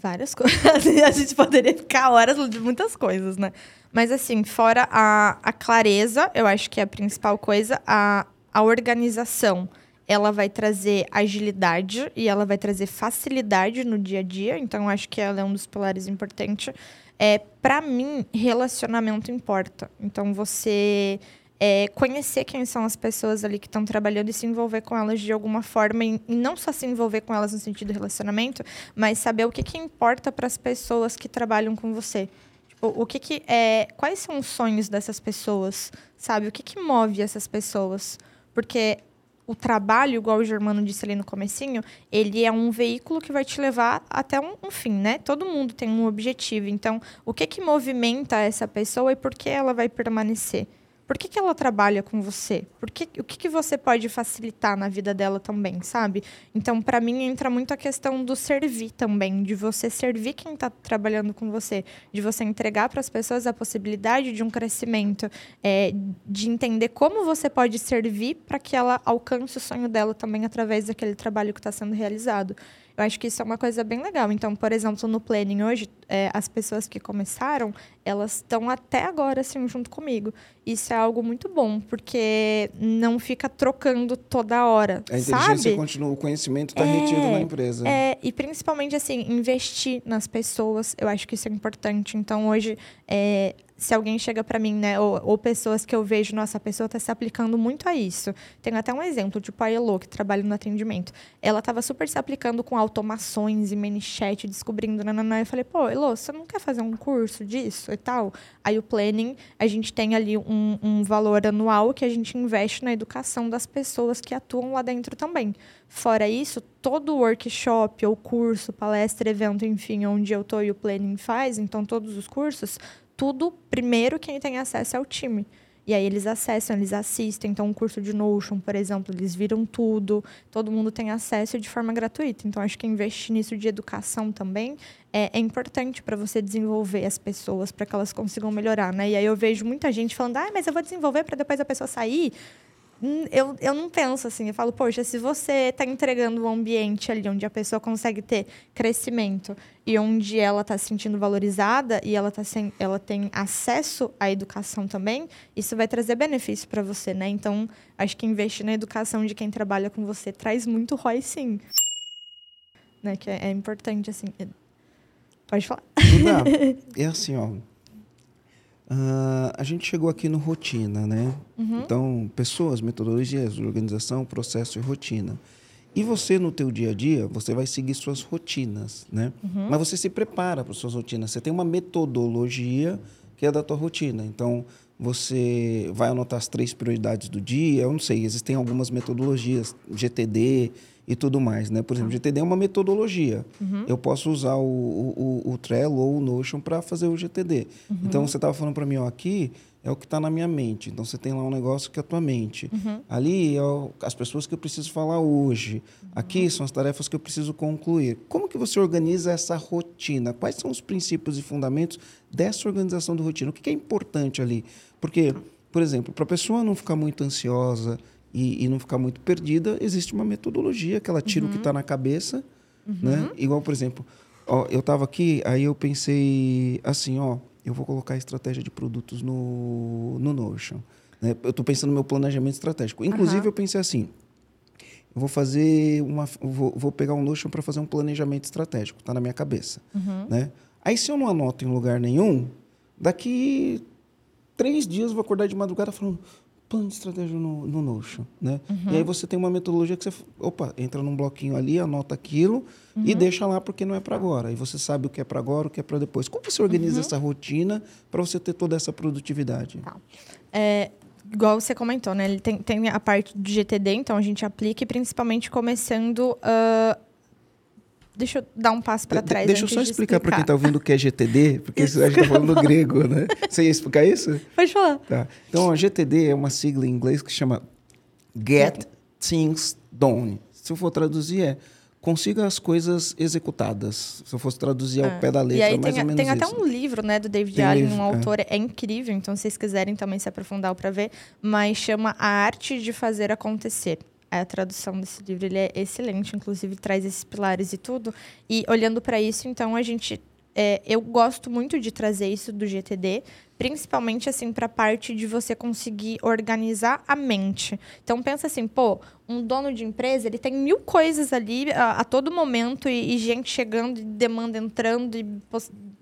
Várias <laughs> coisas. a gente poderia ficar horas de muitas coisas, né? Mas, assim, fora a, a clareza, eu acho que é a principal coisa, a, a organização. Ela vai trazer agilidade e ela vai trazer facilidade no dia a dia. Então, acho que ela é um dos pilares importantes. É, para mim, relacionamento importa. Então, você é, conhecer quem são as pessoas ali que estão trabalhando e se envolver com elas de alguma forma e, não só se envolver com elas no sentido do relacionamento, mas saber o que, que importa para as pessoas que trabalham com você. Tipo, o que, que é, quais são os sonhos dessas pessoas, sabe? O que, que move essas pessoas? Porque o trabalho, igual o Germano disse ali no comecinho, ele é um veículo que vai te levar até um, um, fim, né? Todo mundo tem um objetivo. Então, o que que movimenta essa pessoa e por que ela vai permanecer? Por que, que ela trabalha com você? Por que, o que, que você pode facilitar na vida dela também, sabe? Então, para mim, entra muito a questão do servir também, de você servir quem está trabalhando com você, de você entregar para as pessoas a possibilidade de um crescimento, é, de entender como você pode servir para que ela alcance o sonho dela também através daquele trabalho que está sendo realizado. Eu acho que isso é uma coisa bem legal. Então, por exemplo, no planning hoje, é, as pessoas que começaram, elas estão até agora assim junto comigo. Isso é algo muito bom, porque não fica trocando toda hora. A inteligência sabe? continua, o conhecimento está é, retido na empresa. É, e principalmente assim, investir nas pessoas, eu acho que isso é importante. Então, hoje, é, se alguém chega para mim, né, ou, ou, pessoas que eu vejo, nossa, a pessoa está se aplicando muito a isso. Tem até um exemplo, a Elo, que trabalha no atendimento. Ela estava super se aplicando com automações e mini chat, descobrindo, nananã. Eu falei, pô, Elo, você não quer fazer um curso disso e tal? Aí o planning, a gente tem ali um, um valor anual que a gente investe na educação das pessoas que atuam lá dentro também. Fora isso, todo workshop ou curso, palestra, evento, enfim, onde eu tô e o planning faz, então todos os cursos tudo, primeiro quem tem acesso é o time. E aí eles acessam, eles assistem. Então, um curso de Notion, por exemplo, eles viram tudo. Todo mundo tem acesso de forma gratuita. Então, acho que investir nisso de educação também é, é importante para você desenvolver as pessoas, para que elas consigam melhorar, né? E aí eu vejo muita gente falando, ah, mas eu vou desenvolver para depois a pessoa sair. Hum, eu, eu não penso assim, eu falo, poxa, se você está entregando um ambiente ali onde a pessoa consegue ter crescimento e onde ela está se sentindo valorizada e ela, tá sem, ela tem acesso à educação também, isso vai trazer benefício para você, né? Então, acho que investir na educação de quem trabalha com você traz muito ROI, sim. Né? Que é, é importante, assim. Pode falar. <laughs> é assim, ó. Uh, a gente chegou aqui no rotina, né? Uhum. Então, pessoas, metodologias, organização, processo e rotina. E você, no teu dia a dia, você vai seguir suas rotinas, né? Uhum. Mas você se prepara para suas rotinas. Você tem uma metodologia que é da tua rotina. Então, você vai anotar as três prioridades do dia. Eu não sei, existem algumas metodologias, GTD, e tudo mais, né? Por exemplo, GTD é uma metodologia. Uhum. Eu posso usar o, o, o, Trello ou o Notion para fazer o GTD. Uhum. Então, você estava falando para mim, ó, aqui é o que está na minha mente. Então, você tem lá um negócio que é a tua mente. Uhum. Ali é as pessoas que eu preciso falar hoje. Aqui são as tarefas que eu preciso concluir. Como que você organiza essa rotina? Quais são os princípios e fundamentos dessa organização de rotina? O que é importante ali? Porque, por exemplo, para a pessoa não ficar muito ansiosa, e, e, não ficar muito perdida, existe uma metodologia que ela tira uhum. o que está uhum. na cabeça, uhum. né? Igual, por exemplo, ó, eu estava aqui, aí eu pensei assim, ó, eu vou colocar a estratégia de produtos no, no Notion. Né? Eu estou pensando no meu planejamento estratégico. Inclusive, uhum. eu pensei assim, eu vou fazer uma, vou, vou pegar um Notion para fazer um planejamento estratégico, está na minha cabeça, uhum. né? Aí, se eu não anoto em lugar nenhum, daqui três dias eu vou acordar de madrugada falando, plano de estratégia no, no Notion, né? Uhum. E aí você tem uma metodologia que você, opa, entra num bloquinho ali, anota aquilo uhum. e deixa lá porque não é para agora. E você sabe o que é para agora, o que é para depois. Como você organiza uhum. essa rotina para você ter toda essa produtividade? Tá. É, igual você comentou, né? Ele tem, tem a parte do GTD, então a gente aplica e principalmente começando uh, Deixa eu dar um passo para trás. deixa eu só explicar de para quem está ouvindo o que é GTD, porque isso. a gente está falando grego, né? Você ia explicar isso? Pode falar. Tá. Então, a GTD é uma sigla em inglês que chama Get Things Done. Se eu for traduzir, é consiga as coisas executadas. Se eu fosse traduzir ao é. pé da letra, e aí mais tem, ou menos Tem até um livro, né, do David tem Allen, livro, um autor, é. é. incrível, então se vocês quiserem também se aprofundar para ver, mas chama A Arte de Fazer Acontecer a tradução desse livro ele é excelente, inclusive traz esses pilares e tudo. E olhando para isso, então a gente é, eu gosto muito de trazer isso do GTD, principalmente assim para a parte de você conseguir organizar a mente. Então pensa assim, pô, um dono de empresa ele tem mil coisas ali a, a todo momento e, e, gente chegando, e demanda entrando e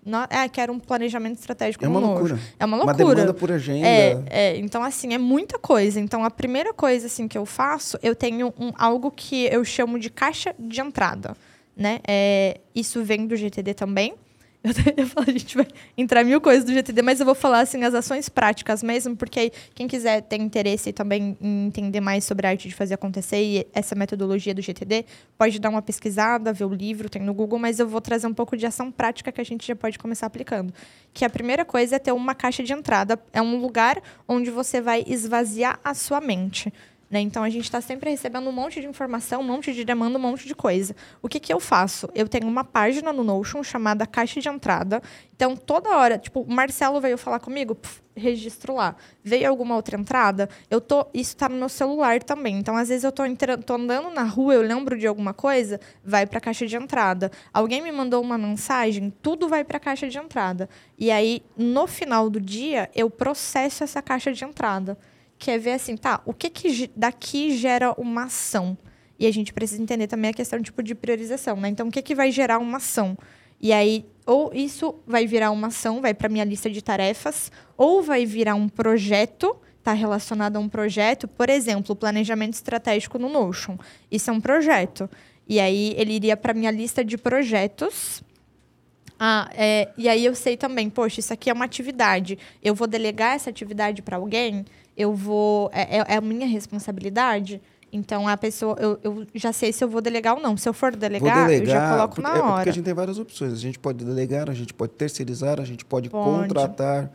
não, é, quero um planejamento estratégico. É uma loucura. É uma loucura. Uma demanda por agenda. É, é, então assim é muita coisa. Então a primeira coisa assim que eu faço, eu tenho um, algo que eu chamo de caixa de entrada, né? É, isso vem do GTD também Eu falo, a gente vai entrar mil coisas do GTD, mas eu vou falar assim as ações práticas mesmo, porque aí, quem quiser ter interesse também em entender mais sobre a arte de fazer acontecer e essa metodologia do GTD, pode dar uma pesquisada, ver o livro, tem no Google, mas eu vou trazer um pouco de ação prática que a gente já pode começar aplicando. Que a primeira coisa é ter uma caixa de entrada, é um lugar onde você vai esvaziar a sua mente. Né? Então a gente está sempre recebendo um monte de informação, um monte de demanda, um monte de coisa. O que, que eu faço? Eu tenho uma página no Notion chamada Caixa de Entrada. Então toda hora, tipo, o Marcelo veio falar comigo, puf, registro lá. Veio alguma outra entrada, eu tô, isso está no meu celular também. Então às vezes eu tô, tô andando na rua, eu lembro de alguma coisa, vai para a caixa de entrada. Alguém me mandou uma mensagem, tudo vai para a caixa de entrada. E aí no final do dia eu processo essa caixa de entrada que é ver assim, tá, o que, que daqui gera uma ação? E a gente precisa entender também a questão tipo de priorização, né? Então, o que, que vai gerar uma ação? E aí, ou isso vai virar uma ação, vai para minha lista de tarefas, ou vai virar um projeto, está relacionado a um projeto, por exemplo, o planejamento estratégico no Notion. Isso é um projeto. E aí ele iria para minha lista de projetos. Ah, é, e aí eu sei também, poxa, isso aqui é uma atividade. Eu vou delegar essa atividade para alguém eu vou. É, é, é a minha responsabilidade. Então, a pessoa, eu, eu, já sei se eu vou delegar ou não. Se eu for delegar, delegar eu já coloco na hora. É porque a gente tem várias opções. A gente pode delegar, a gente pode terceirizar, a gente pode, pode. contratar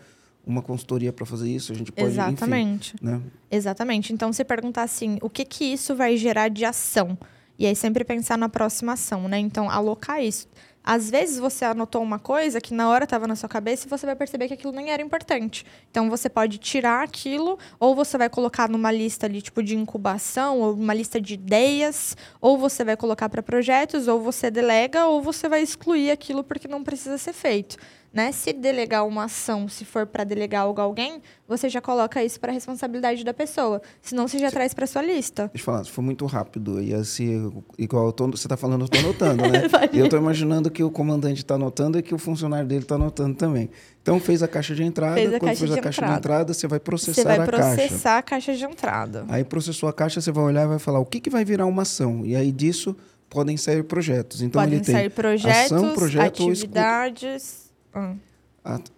uma consultoria para fazer isso, a gente pode. Exatamente. Enfim, né? Exatamente. Então, você perguntar assim, o que que isso vai gerar de ação? E aí sempre pensar na próxima ação, né? Então, alocar isso. Às vezes você anotou uma coisa que na hora estava na sua cabeça e você vai perceber que aquilo nem era importante. Então você pode tirar aquilo, ou você vai colocar numa lista ali, tipo, de incubação, ou uma lista de ideias, ou você vai colocar para projetos, ou você delega, ou você vai excluir aquilo porque não precisa ser feito. Né? Se delegar uma ação, se for para delegar algo a alguém, você já coloca isso para a responsabilidade da pessoa. Senão você já se... traz para sua lista. Deixa eu falar, for muito rápido, e assim, igual tô, você está falando, eu estou anotando, né? <laughs> e eu estou imaginando que o comandante está anotando e que o funcionário dele está anotando também. Então fez a caixa de entrada, fez quando fez a caixa de entrada, você vai processar a caixa. Você vai processar a caixa de entrada. Aí processou a caixa, você vai olhar e vai falar o que, que vai virar uma ação. E aí disso podem sair projetos. Então podem ele tem sair projetos, ação, projeto, atividades. Hum.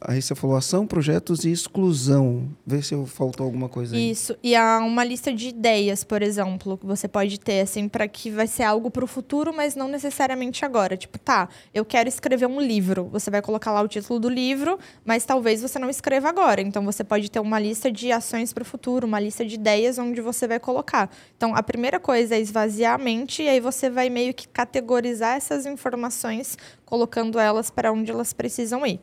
Aí você falou ação, projetos e exclusão. Vê se faltou alguma coisa aí. Isso. E há uma lista de ideias, por exemplo, que você pode ter, assim, para que vai ser algo para o futuro, mas não necessariamente agora. Tipo, tá, eu quero escrever um livro. Você vai colocar lá o título do livro, mas talvez você não escreva agora. Então você pode ter uma lista de ações para o futuro, uma lista de ideias onde você vai colocar. Então a primeira coisa é esvaziar a mente e aí você vai meio que categorizar essas informações, colocando elas para onde elas precisam ir.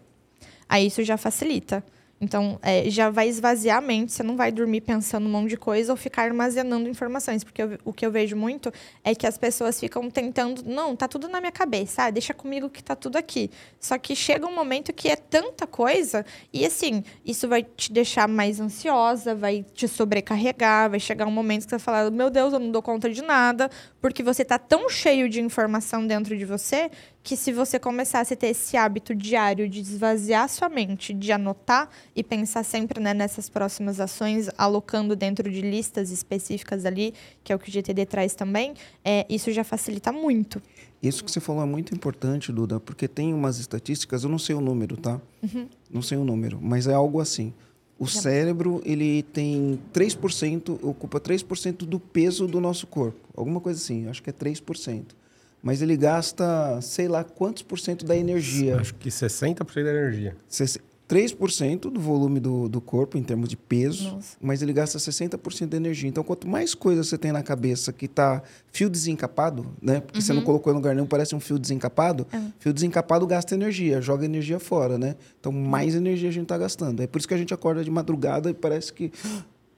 Aí isso já facilita. Então, é, já vai esvaziar a mente, você não vai dormir pensando um monte de coisa ou ficar armazenando informações. Porque eu, o que eu vejo muito é que as pessoas ficam tentando, não, tá tudo na minha cabeça, ah, deixa comigo que tá tudo aqui. Só que chega um momento que é tanta coisa, e assim, isso vai te deixar mais ansiosa, vai te sobrecarregar, vai chegar um momento que você vai falar, meu Deus, eu não dou conta de nada, porque você tá tão cheio de informação dentro de você que se você começasse a ter esse hábito diário de esvaziar sua mente, de anotar e pensar sempre né, nessas próximas ações, alocando dentro de listas específicas ali, que é o que o GTD traz também, é, isso já facilita muito. Isso que você falou é muito importante, Duda, porque tem umas estatísticas, eu não sei o número, tá? Uhum. Não sei o número, mas é algo assim. O já. cérebro, ele tem 3%, ocupa 3% do peso do nosso corpo. Alguma coisa assim, acho que é 3% mas ele gasta, sei lá, quantos por cento da energia. Acho que 60% da energia. 3% do volume do, do corpo, em termos de peso, Nossa. mas ele gasta 60% da energia. Então, quanto mais coisa você tem na cabeça que está fio desencapado, né? Porque uhum. você não uhum. colocou em lugar nenhum, parece um fio desencapado. Uhum. Fio desencapado gasta energia, joga energia fora, né? Então, mais energia a gente está gastando. É por isso que a gente acorda de madrugada e parece que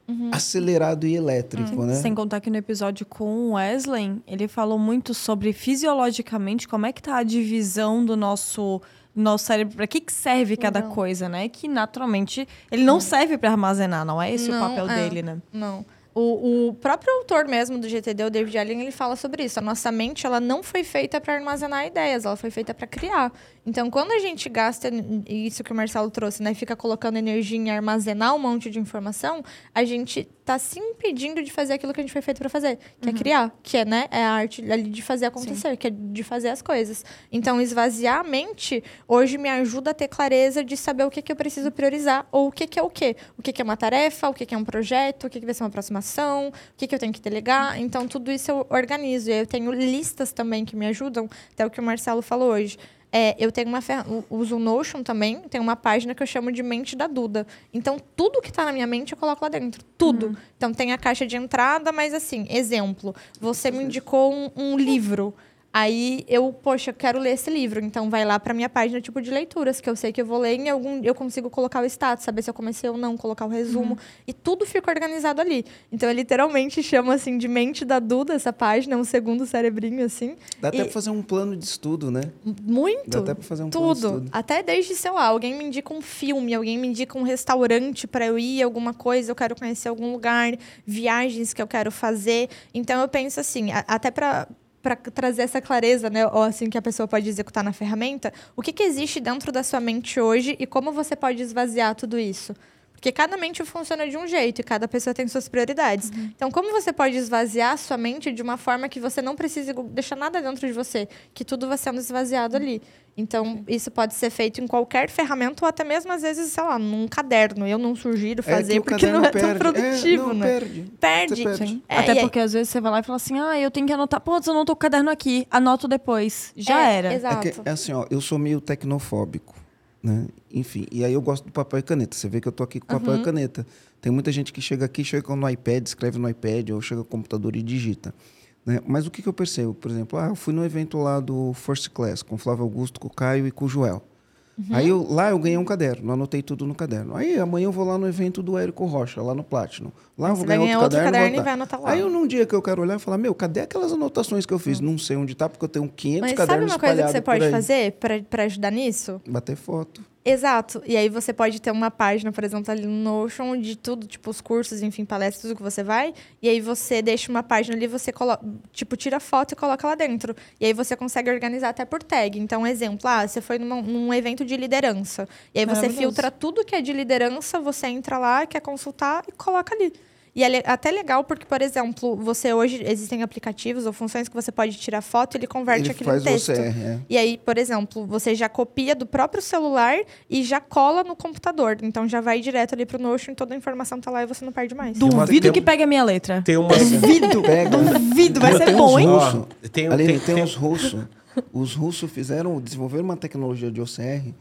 uhum. acelerado e elétrico, uhum. né? Sem contar que no episódio com o Wesley, ele falou muito sobre fisiologicamente como é que tá a divisão do nosso nosso cérebro, para que, que serve cada não. coisa, né? Que naturalmente ele não, serve para armazenar, não é esse não, o papel é, dele, né? Não. O, o, próprio autor mesmo do GTD, o David Allen, ele fala sobre isso. A nossa mente, ela não foi feita para armazenar ideias, ela foi feita para criar. Então, quando a gente gasta isso que o Marcelo trouxe, né, fica colocando energia em armazenar um monte de informação, a gente tá se impedindo de fazer aquilo que a gente foi feito para fazer, que é criar, que é, né, é a arte ali de fazer acontecer, Sim. que é de fazer as coisas. Então, esvaziar a mente hoje me ajuda a ter clareza de saber o que, que eu preciso priorizar ou o que, que é o quê. O que, que é uma tarefa, o que, que é um projeto, o que, que vai ser uma aproximação, o que, que eu tenho que delegar. Então, tudo isso eu organizo. E eu tenho listas também que me ajudam, até o que o Marcelo falou hoje. É, eu tenho uma uso o Notion também, tem uma página que eu chamo de mente da Duda. Então, tudo que está na minha mente eu coloco lá dentro. Tudo. Uhum. Então, tem a caixa de entrada, mas assim, exemplo, você me indicou um, um livro. Aí eu, poxa, quero ler esse livro. Então vai lá para minha página tipo de leituras, que eu sei que eu vou ler em algum. Eu consigo colocar o status, saber se eu comecei ou não, colocar o resumo. Uhum. E tudo fica organizado ali. Então eu literalmente chamo assim de mente da Duda, essa página, um segundo cerebrinho, assim. Dá e... até pra fazer um plano de estudo, né? Muito. Dá até pra fazer um tudo. plano de estudo. Até desde, sei lá, alguém me indica um filme, alguém me indica um restaurante para eu ir, alguma coisa, eu quero conhecer algum lugar, viagens que eu quero fazer. Então eu penso assim, até para para trazer essa clareza, né, ou assim que a pessoa pode executar na ferramenta, o que, que existe dentro da sua mente hoje e como você pode esvaziar tudo isso? Porque cada mente funciona de um jeito e cada pessoa tem suas prioridades. Uhum. Então, como você pode esvaziar a sua mente de uma forma que você não precise deixar nada dentro de você, que tudo vai sendo esvaziado ali? Então, isso pode ser feito em qualquer ferramenta ou até mesmo, às vezes, sei lá, num caderno. Eu não sugiro é fazer é porque não é perde. tão produtivo, é, não, né? Perde. Perde. perde. É, até porque, às vezes, você vai lá e fala assim, ah, eu tenho que anotar. Pô, eu não tô com o caderno aqui. Anoto depois. Já é, era. Exato. É, que, é assim, ó, eu sou meio tecnofóbico. Né? Enfim, e aí eu gosto do papel e caneta. Você vê que eu tô aqui com papel uhum. e caneta. Tem muita gente que chega aqui, chega no iPad, escreve no iPad, ou chega no computador e digita. Né? Mas o que, que eu percebo? Por exemplo, ah, eu fui no evento lá do First Class, com o Flávio Augusto, com o Caio e com o Joel. Uhum. Aí eu, lá eu ganhei um caderno, anotei tudo no caderno. Aí amanhã eu vou lá no evento do Érico Rocha, lá no Platinum. Lá eu vou ganhar outro, outro caderno, caderno e vai anotar lá. Aí eu, num dia que eu quero olhar e falar, meu, cadê aquelas anotações que eu fiz? Uhum. Não sei onde tá, porque eu tenho 500 Mas cadernos sabe uma coisa que você pode fazer para ajudar nisso? Bater foto. Exato. E aí você pode ter uma página, por exemplo, ali no Notion de tudo, tipo os cursos, enfim, palestras, tudo que você vai. E aí você deixa uma página ali, você coloca, tipo, tira foto e coloca lá dentro. E aí você consegue organizar até por tag. Então, exemplo, ah, você foi numa, num evento de liderança. E aí você filtra tudo que é de liderança, você entra lá, quer consultar e coloca ali. E é até legal porque, por exemplo, você hoje existem aplicativos ou funções que você pode tirar foto e ele converte ele aquilo faz em texto. Você, é. E aí, por exemplo, você já copia do próprio celular e já cola no computador. Então já vai direto ali pro Notion, toda a informação tá lá e você não perde mais. Duvido uma, que pegue a minha letra. Tem uma... Duvido. Pega. Duvido, vai ser bom, hein? Russo. Tem, Ali, tem, tem, tem os russos. Os russos fizeram, desenvolveram uma tecnologia de OCR.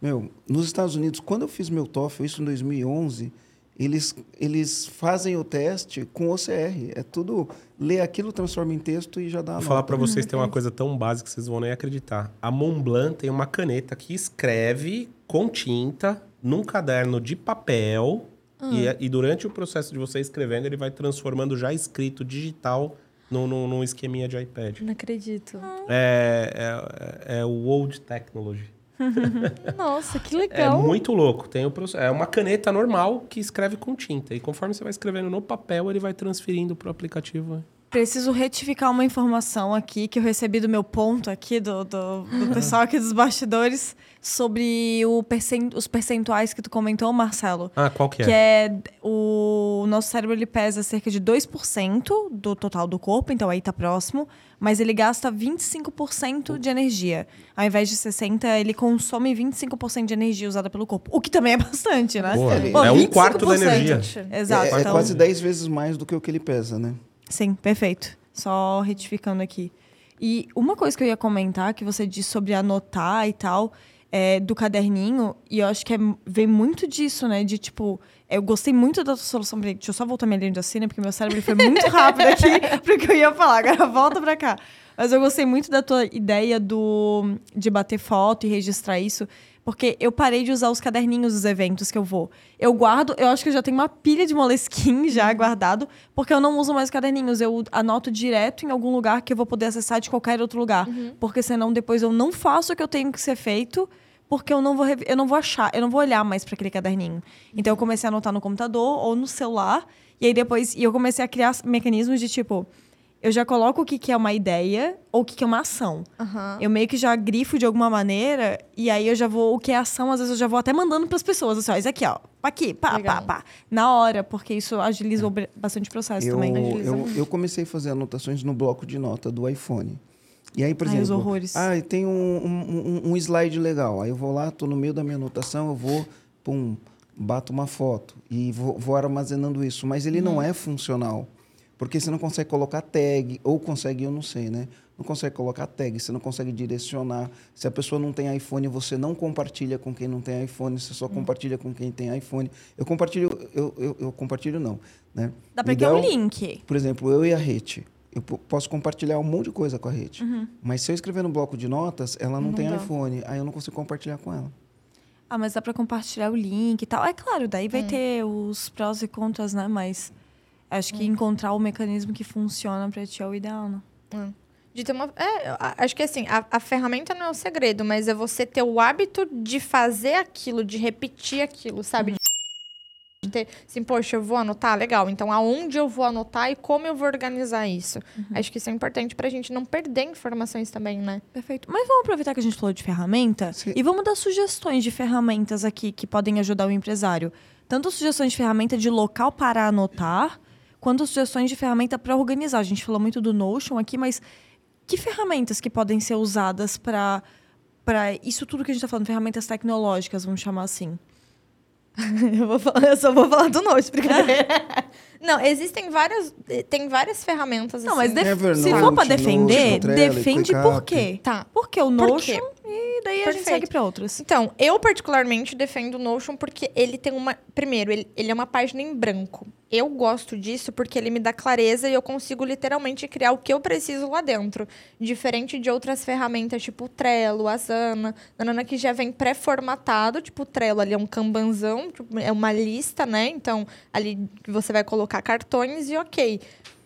Meu, nos Estados Unidos, quando eu fiz meu TOEFL, isso em 2011 eles, eles fazem o teste com OCR. É tudo, lê aquilo, transforma em texto e já dá. Vou falar para vocês, tem uma coisa tão básica que vocês vão nem acreditar. A Montblanc tem uma caneta que escreve com tinta num caderno de papel hum. e, e, durante o processo de você escrevendo, ele vai transformando já escrito digital num, num, num esqueminha de iPad. Não acredito. É, é, é, é o Old Technology. <laughs> Nossa, que legal. É muito louco. Tem o é uma caneta normal que escreve com tinta. E conforme você vai escrevendo no papel, ele vai transferindo para o aplicativo. Preciso retificar uma informação aqui que eu recebi do meu ponto aqui, do, do, do pessoal aqui dos bastidores, sobre o percent, os percentuais que tu comentou, Marcelo. Ah, qual que é? Que é o, o nosso cérebro ele pesa cerca de 2% do total do corpo, então aí tá próximo, mas ele gasta 25% de energia. Ao invés de 60%, ele consome 25% de energia usada pelo corpo. O que também é bastante, né? Boa. Pô, é um quarto da energia. Exato. É, é então... quase 10 vezes mais do que o que ele pesa, né? Sim, perfeito. Só retificando aqui. E uma coisa que eu ia comentar, que você disse sobre anotar e tal, é, do caderninho, e eu acho que é, vem muito disso, né? De tipo, eu gostei muito da solução. Deixa eu só voltar minha linha de assim, porque meu cérebro foi muito <laughs> rápido aqui pro que eu ia falar. Agora volta pra cá. Mas eu gostei muito da tua ideia do, de bater foto e registrar isso. Porque eu parei de usar os caderninhos dos eventos que eu vou. Eu guardo, eu acho que eu já tenho uma pilha de Moleskine já uhum. guardado, porque eu não uso mais caderninhos. Eu anoto direto em algum lugar que eu vou poder acessar de qualquer outro lugar. Uhum. Porque senão depois eu não faço o que eu tenho que ser feito porque eu não vou eu não vou achar, eu não vou olhar mais para aquele caderninho. Então eu comecei a anotar no computador ou no celular, e aí depois e eu comecei a criar mecanismos de tipo, eu já coloco o que, que é uma ideia ou o que, que é uma ação. Aham. Eu meio que já grifo de alguma maneira e aí eu já vou, o que é ação, às vezes eu já vou até mandando pras pessoas, assim, ó, isso aqui, ó, aqui, pá, Legal. pá, pá. Na hora, porque isso agiliza bastante o processo Eu, também. Agiliza eu, eu comecei a fazer anotações no bloco de nota do iPhone. E aí, por Ai, exemplo, os horrores. ah, tem um, um, um- slide legal. Aí eu vou lá, tô no meio da minha anotação, eu vou, pum, bato uma foto e vou, vou armazenando isso. Mas ele Uhum. não é funcional. Porque você não consegue colocar tag, ou consegue, eu não sei, né? Não consegue colocar tag, você não consegue direcionar. Se a pessoa não tem iPhone, você não compartilha com quem não tem iPhone, você Uhum. só compartilha com quem tem iPhone. Eu compartilho, eu, eu, eu compartilho não, né? Dá pra criar um link. por exemplo, eu e a Rete. Eu po- posso compartilhar um monte de coisa com a Rete. Mas se eu escrever no bloco de notas, ela não, Não tem dá. iPhone. Aí eu não consigo compartilhar com ela. Ah, mas dá pra compartilhar o link e tal. É claro, daí Hum. vai ter os prós e contras, né? Mas acho Hum. que encontrar o mecanismo que funciona pra ti é o ideal, né? De ter uma. É, acho que assim, a, a ferramenta não é o segredo, mas é você ter o hábito de fazer aquilo, de repetir aquilo, sabe? De ter, assim, poxa, eu vou anotar, legal. Então, aonde eu vou anotar e como eu vou organizar isso? Acho que isso é importante pra gente não perder informações também, né? Perfeito. Mas vamos aproveitar que a gente falou de ferramenta Sim. e vamos dar sugestões de ferramentas aqui que podem ajudar o empresário. Tanto sugestões de ferramenta de local para anotar, quanto sugestões de ferramenta para organizar. A gente falou muito do Notion aqui, mas que ferramentas que podem ser usadas para para isso tudo que a gente está falando, ferramentas tecnológicas, vamos chamar assim. <laughs> Eu, vou falar- eu só vou falar do Note, brincadeira. <laughs> não, existem várias. Tem várias ferramentas Não, assim. mas def- Evernote, se for para Notion, defender, Trello, defende por quê? Tá. Porque o Por Notion quê? E daí a gente Perfeito. segue para outras. Então, eu particularmente defendo o Notion porque ele tem uma. Primeiro, ele, ele é uma página em branco. Eu gosto disso porque ele me dá clareza e eu consigo literalmente criar o que eu preciso lá dentro. Diferente de outras ferramentas, tipo o Trello, Asana, Nanana, que já vem pré-formatado. Tipo, o Trello ali é um kanbanzão, tipo, é uma lista, né? Então, ali você vai colocar cartões e ok.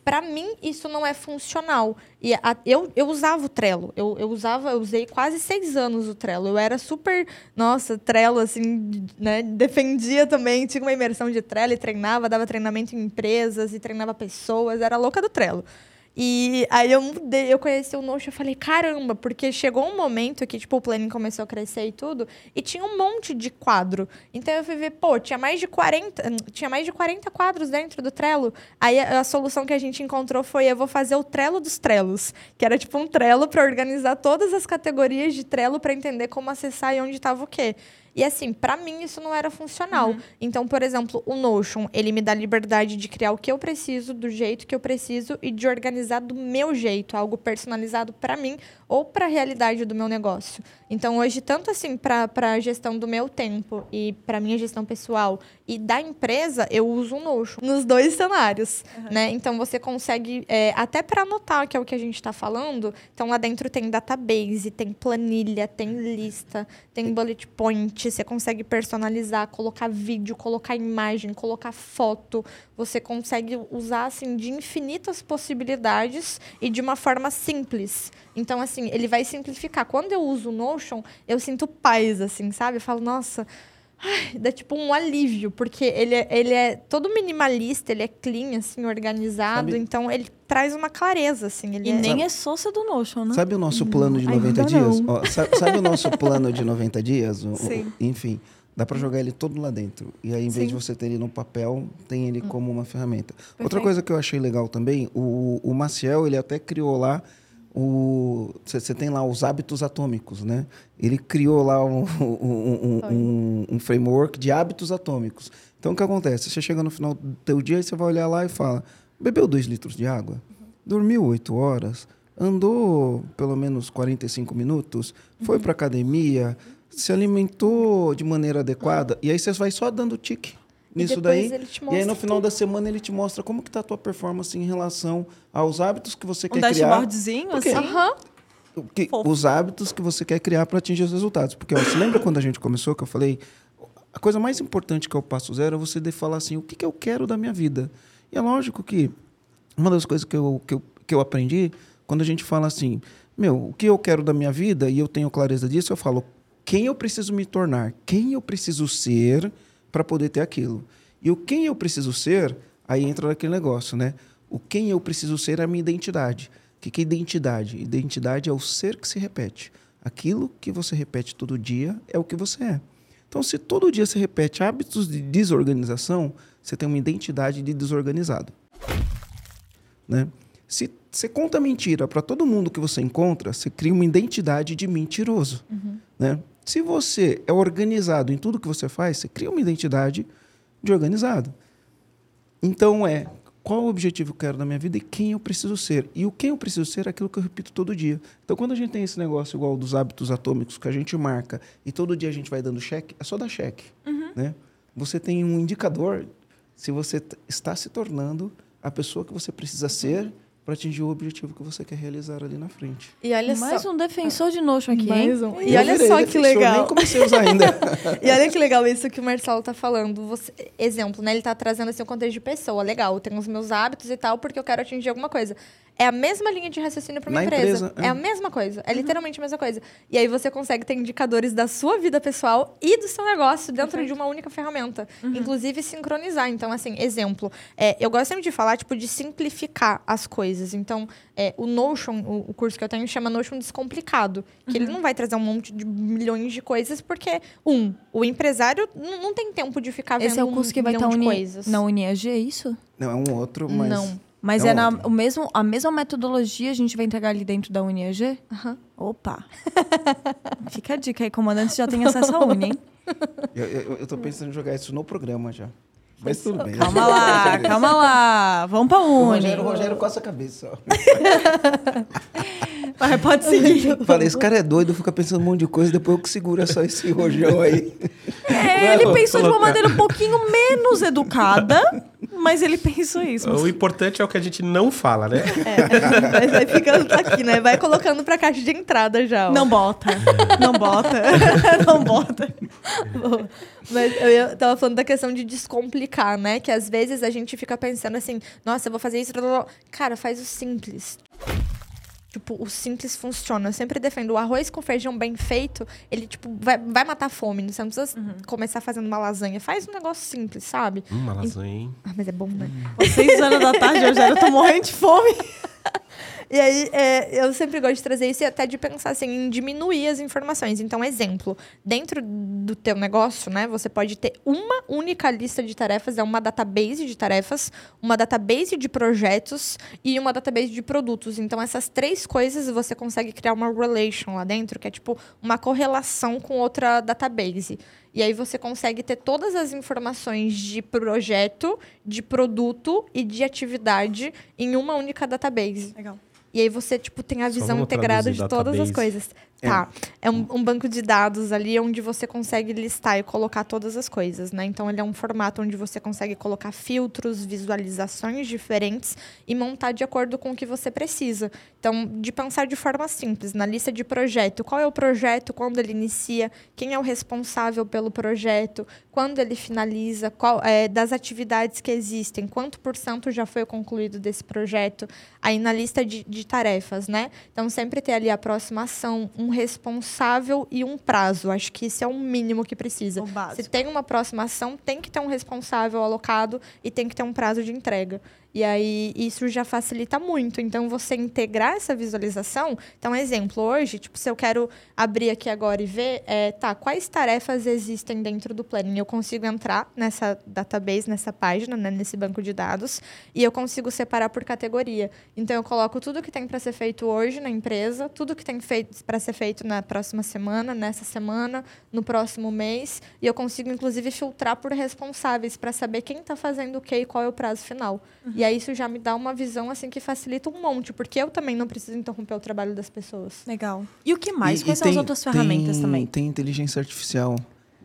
Pra mim, isso não é funcional. E a- eu, eu usava o Trello. Eu, eu usava, eu usei quase seis anos o Trello. Eu era super, nossa, Trello, assim, né? Defendia também, tinha uma imersão de Trello e treinava, dava treinamento em empresas e treinava pessoas. Era louca do Trello. E aí eu mudei, eu conheci o Notion, eu falei, caramba, porque chegou um momento que, tipo, o planning começou a crescer e tudo, e tinha um monte de quadro. Então eu fui ver, pô, tinha mais de 40, hum, tinha mais de 40 quadros dentro do Trello. Aí a, a solução que a gente encontrou foi, eu vou fazer o Trello dos Trellos, que era tipo um Trello para organizar todas as categorias de Trello para entender como acessar e onde estava o quê. E assim, pra mim isso não era funcional. Então, por exemplo, o Notion, ele me dá liberdade de criar o que eu preciso, do jeito que eu preciso e de organizar do meu jeito, algo personalizado pra mim ou pra realidade do meu negócio. Então, hoje, tanto assim pra para gestão do meu tempo e pra minha gestão pessoal e da empresa, eu uso o Notion nos dois cenários, né? Então, você consegue é, até pra anotar, que é o que a gente tá falando. Então, lá dentro tem database, tem planilha, tem lista, tem bullet point, você consegue personalizar, colocar vídeo, colocar imagem, colocar foto. Você consegue usar assim de infinitas possibilidades e de uma forma simples. Então assim, ele vai simplificar. Quando eu uso o Notion, eu sinto paz assim, sabe? Eu falo, nossa, ai, dá tipo um alívio, porque ele é, ele é todo minimalista, ele é clean assim, organizado, Sabe- então ele traz uma clareza assim, ele E é... nem é sócia do Notion, né? Sabe o nosso plano de ainda 90 dias? não. Ó, sa- sabe, o nosso plano de 90 dias? O- o- Sim. enfim, dá para jogar ele todo lá dentro. E aí, em vez de Sim. você ter ele no papel, tem ele como uma ferramenta. Outra Perfeito. coisa que eu achei legal também, o, o Maciel, ele até criou lá você tem lá os hábitos atômicos, né? Ele criou lá um, <laughs> um, um- um- framework de hábitos atômicos. Então, o que acontece? Você chega no final do teu dia e você vai olhar lá e fala, bebeu dois litros de água? Dormiu oito horas? Andou pelo menos 45 minutos? Foi para academia? Se alimentou de maneira adequada? E aí você vai só dando tique nisso daí. ele te E aí no final tudo. da semana ele te mostra como que tá a tua performance em relação aos hábitos que você Um quer criar. dashboardzinho, Por quê? assim. Aham. Os hábitos que você quer criar para atingir os resultados. Porque ó, você lembra quando a gente começou que eu falei a coisa mais importante que é o passo zero é você de falar assim o que, que eu quero da minha vida. E é lógico que uma das coisas que eu, que eu, que eu aprendi quando a gente fala assim meu o que eu quero da minha vida e eu tenho clareza disso eu falo quem eu preciso me tornar quem eu preciso ser para poder ter aquilo e o quem eu preciso ser aí entra naquele negócio né O quem eu preciso ser é a minha identidade. O que, que é identidade? Identidade é o ser que se repete. Aquilo que você repete todo dia é o que você é. Então, se todo dia você repete hábitos de desorganização, você tem uma identidade de desorganizado. Né? Se você conta mentira para todo mundo que você encontra, você cria uma identidade de mentiroso. Uhum. Né? Se você é organizado em tudo que você faz, você cria uma identidade de organizado. Então é qual o objetivo que eu quero na minha vida e quem eu preciso ser. E o quem eu preciso ser é aquilo que eu repito todo dia. Então, quando a gente tem esse negócio igual dos hábitos atômicos que a gente marca e todo dia a gente vai dando cheque, é só dar cheque. Uhum. Né? Você tem um indicador se você está se tornando a pessoa que você precisa ser para atingir o objetivo que você quer realizar ali na frente. E olha Mais só... um defensor de Notion aqui, Mais um. E, olha só que legal. Nem comecei a usar ainda. <laughs> e olha que legal isso que o Marcelo tá falando. Você, exemplo, né? Ele tá trazendo assim um contexto de pessoa. Legal, eu tenho os meus hábitos e tal, porque eu quero atingir alguma coisa. É a mesma linha de raciocínio para uma empresa. empresa é. é. a mesma coisa. É uhum. literalmente a mesma coisa. E aí você consegue ter indicadores da sua vida pessoal e do seu negócio dentro Perfeito. de uma única ferramenta. Uhum. Inclusive sincronizar. Então, assim, exemplo. É, eu gosto sempre de falar, tipo, de simplificar as coisas. Então, é, o Notion, o, o, curso que eu tenho, chama Notion Descomplicado. Que uhum. ele não vai trazer um monte de milhões de coisas, porque, um, o empresário não, tem tempo de ficar vendo Esse é o curso um que vai estar tá uni... coisas. na UniEG, é isso? Não, é um outro, mas... Não. Mas é, é na, o mesmo, a mesma metodologia a gente vai entregar ali dentro da UniEG? Uhum. Opa! <laughs> Fica a dica aí, comandante já tem acesso à <laughs> Uni, hein? Eu, eu, eu tô pensando em jogar isso no programa já. Mas tudo bem. Calma lá, calma lá. Vamos pra Uni. O Rogério, o Rogério coça a cabeça. Ó. <laughs> Mas pode seguir. Falei, esse cara é doido, fica pensando um monte de coisa, depois eu que segura só esse rojão aí. É, ele pensou de uma maneira um pouquinho menos educada, mas ele pensou isso. O importante é o que a gente não fala, né? É, mas vai ficando aqui, né? Vai colocando pra caixa de entrada já. Ó. Não bota. Não bota. <laughs> Não bota. Mas eu tava falando da questão de descomplicar, né? Que às vezes a gente fica pensando assim, nossa, eu vou fazer isso. Cara, faz o simples. Tipo, o simples funciona. Eu sempre defendo o arroz com feijão bem feito, ele, tipo, vai, vai matar a fome. Você não precisa uhum. começar fazendo uma lasanha. Faz um negócio simples, sabe? Hum, uma lasanha, hein? Ah, mas é bom, né? Hum. Seis horas da tarde, eu já tô morrendo de fome. E aí, é, eu sempre gosto de trazer isso e até de pensar assim, em diminuir as informações. Então, exemplo, dentro do teu negócio, né, você pode ter uma única lista de tarefas, é uma database de tarefas, uma database de projetos e uma database de produtos. Então, essas três coisas você consegue criar uma relation lá dentro, que é tipo uma correlação com outra database. E aí você consegue ter todas as informações de projeto, de produto e de atividade em uma única database. Legal. E aí você, tipo, tem a visão integrada de todas as coisas. É. Tá. É um, um, banco de dados ali onde você consegue listar e colocar todas as coisas, né? Então ele é um formato onde você consegue colocar filtros, visualizações diferentes e montar de acordo com o que você precisa. Então, de pensar de forma simples, na lista de projeto, qual é o projeto, quando ele inicia, quem é o responsável pelo projeto, quando ele finaliza, qual é, das atividades que existem, quanto por cento já foi concluído desse projeto, aí na lista de, de tarefas, né? Então, sempre ter ali a próxima ação, um responsável e um prazo. Acho que isso é o mínimo que precisa. Se tem uma próxima ação, tem que ter um responsável alocado e tem que ter um prazo de entrega. E aí isso já facilita muito. Então você integrar essa visualização. Então, exemplo, hoje, tipo, se eu quero abrir aqui agora e ver, é, tá, quais tarefas existem dentro do planning? Eu consigo entrar nessa database, nessa página, né, nesse banco de dados, e eu consigo separar por categoria. Então eu coloco tudo que tem para ser feito hoje na empresa, tudo que tem para ser feito na próxima semana, nessa semana, no próximo mês, e eu consigo inclusive filtrar por responsáveis para saber quem está fazendo o que e qual é o prazo final. Uhum. E aí isso já me dá uma visão assim que facilita um monte, porque eu também não preciso interromper o trabalho das pessoas. Legal. E o que mais? E, Quais e são tem, as outras ferramentas tem, também? Tem inteligência artificial.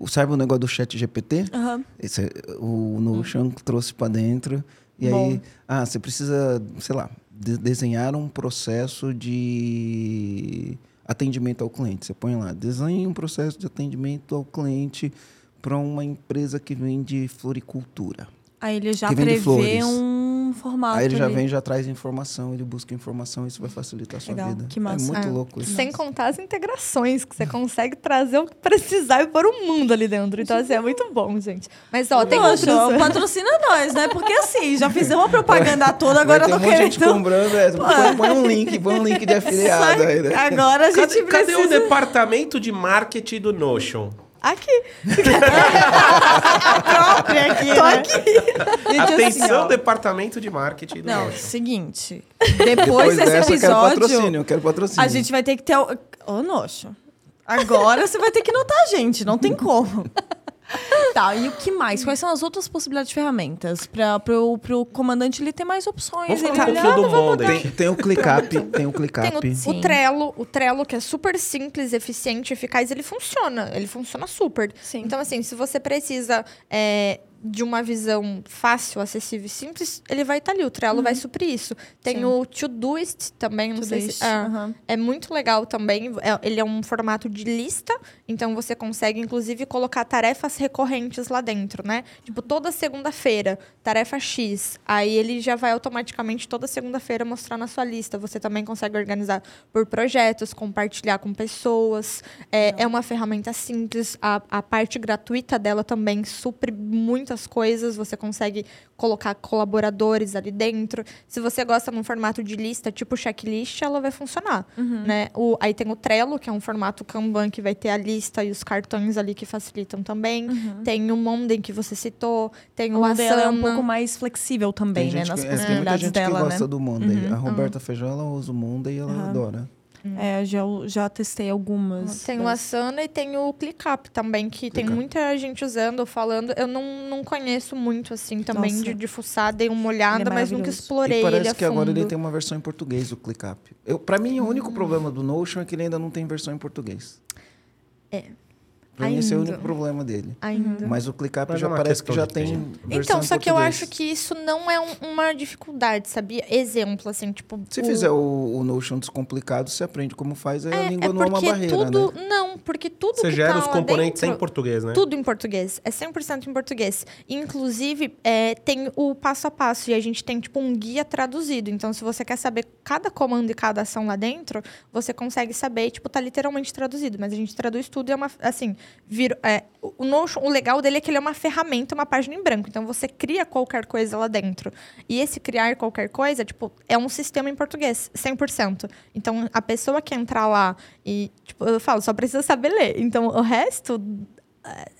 Sabe o negócio do chat GPT? Uhum. Esse, o Notion uhum. trouxe para dentro. E Bom. aí, ah, você precisa, sei lá, de desenhar um processo de atendimento ao cliente. Você põe lá, desenhe um processo de atendimento ao cliente para uma empresa que vende floricultura. Aí ele já prevê um formato. Aí ele já ali. vem, já traz informação, ele busca informação, isso vai facilitar a sua Legal, vida. que massa. É muito É. louco isso. Sem contar as integrações, que você consegue trazer o que precisar e pôr o mundo ali dentro. Então, assim, é muito bom, gente. Mas, ó, tem Poxa, outros... <laughs> patrocina nós, né? Porque assim, já fizemos uma propaganda toda, agora Vai eu ter monte de gente querendo. comprando, é, põe, põe um link, põe um link de afiliado aí, né? Agora a gente Cadê, cadê precisa. o departamento de marketing do Notion? Aqui. <laughs> própria aqui, Tô né? aqui. Gente, assim, Atenção, ó. departamento de marketing do Não, Notion. seguinte. Depois Depois desse dessa eu quero episódio, patrocínio, eu quero patrocínio. a gente vai ter que ter. o- Ô, nojo. Agora você vai ter que notar a gente, não tem como. <laughs> Tá, e o que mais? Quais são as outras possibilidades de ferramentas? Para pro, pro comandante ele ter mais opções. Vamos ele falar um pouquinho do Monday. Tem, tem o ClickUp, <laughs> tem o Tem ClickUp. o, Sim. o Trello, o Trello que é super simples, eficiente, eficaz, ele funciona. Ele funciona super. Sim. Então, assim, se você precisa é, de uma visão fácil, acessível e simples, ele vai estar ali. O Trello vai suprir isso. Tem Sim. o Todoist também, não sei se... Todoist, é, é muito legal também. É- ele é um formato de lista, então você consegue, inclusive, colocar tarefas recorrentes lá dentro, né? Tipo, toda segunda-feira, tarefa X. Aí ele já vai automaticamente toda segunda-feira mostrar na sua lista. Você também consegue organizar por projetos, compartilhar com pessoas. É, é uma ferramenta simples. A, a parte gratuita dela também supre muitas coisas. Você consegue colocar colaboradores ali dentro. Se você gosta num formato de lista, tipo checklist, ela vai funcionar. Uhum. Né? O, aí tem o Trello, que é um formato Kanban, que vai ter a lista e os cartões ali que facilitam também. Tem o Monday, que você citou. Tem o O Monday ela é um Asana. pouco mais flexível também, Tem, né? gente Nas que, é, tem muita possibilidades gente dela, que gosta né? do Monday. A Roberta Feijó, ela usa o Monday e ela Aham. Adora. É, já, já testei algumas. Tem o Asana e tem o ClickUp também, que tem muita gente usando, falando. Eu não, não conheço muito, assim, também Nossa. de, de fuçar. Dei uma olhada, é mas nunca explorei e parece ele a que agora ele fundo. tem uma versão em português, o ClickUp. Eu, pra mim, o único problema do Notion é que ele ainda não tem versão em português. É. Pra mim, esse é o Ainda. único problema dele. Ainda. Mas o ClickUp é já uma parece que já tem Então, só que eu acho que isso não é um- uma dificuldade, sabia? Exemplo, assim, tipo... Se o- fizer o, o Notion descomplicado, você aprende como faz, aí a É, língua é não é uma barreira, tudo... né? Não, porque tudo Você que gera tá os lá componentes dentro, em português, né? Tudo em português. É 100% em português. Inclusive, é, tem o passo a passo. E a gente tem, tipo, um guia traduzido. Então, se você quer saber cada comando e cada ação lá dentro, você consegue saber. Tipo, tá literalmente traduzido. Mas a gente traduz tudo e é uma... Assim, vira, é, o Notion, o legal dele é que ele é uma ferramenta, uma página em branco. Então, você cria qualquer coisa lá dentro. E esse criar qualquer coisa, tipo, é um sistema em português. 100%. Então, a pessoa que entrar lá e... Tipo, eu falo, só precisa saber ler. Então, o resto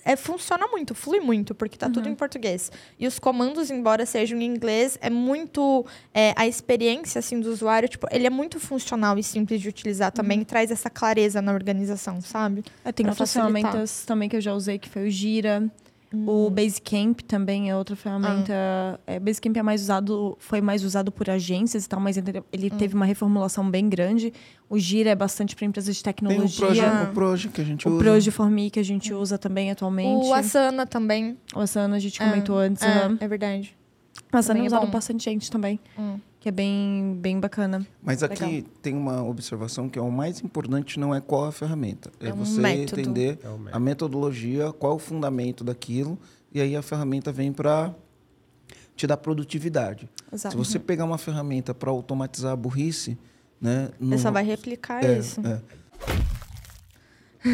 é, funciona muito, flui muito, porque tá tudo em português. E os comandos, embora sejam em inglês, é muito. é, a experiência assim, do usuário, tipo, ele é muito funcional e simples de utilizar também, e traz essa clareza na organização, sabe? É, tem outras ferramentas também que eu já usei, que foi o Gira. O Basecamp também é outra ferramenta. É, Basecamp é mais usado, foi mais usado por agências e tal, mas ele, ele teve uma reformulação bem grande. O Gira é bastante para empresas de Tem o tecnologia. Proje, o Proje que a gente O usa. Proje Formi que a gente usa também atualmente. O Asana também. O Asana a gente comentou antes. É, é verdade. O Asana também é é usado bastante gente também, Hum. Que é bem, bem bacana. Mas aqui Legal. tem uma observação que é o mais importante não é qual a ferramenta. É, É um você método. entender É a metodologia, qual o fundamento daquilo, e aí a ferramenta vem para te dar produtividade. Exato. Se você pegar uma ferramenta para automatizar a burrice, né? Você só não- vai replicar é, isso. É. <laughs> <laughs>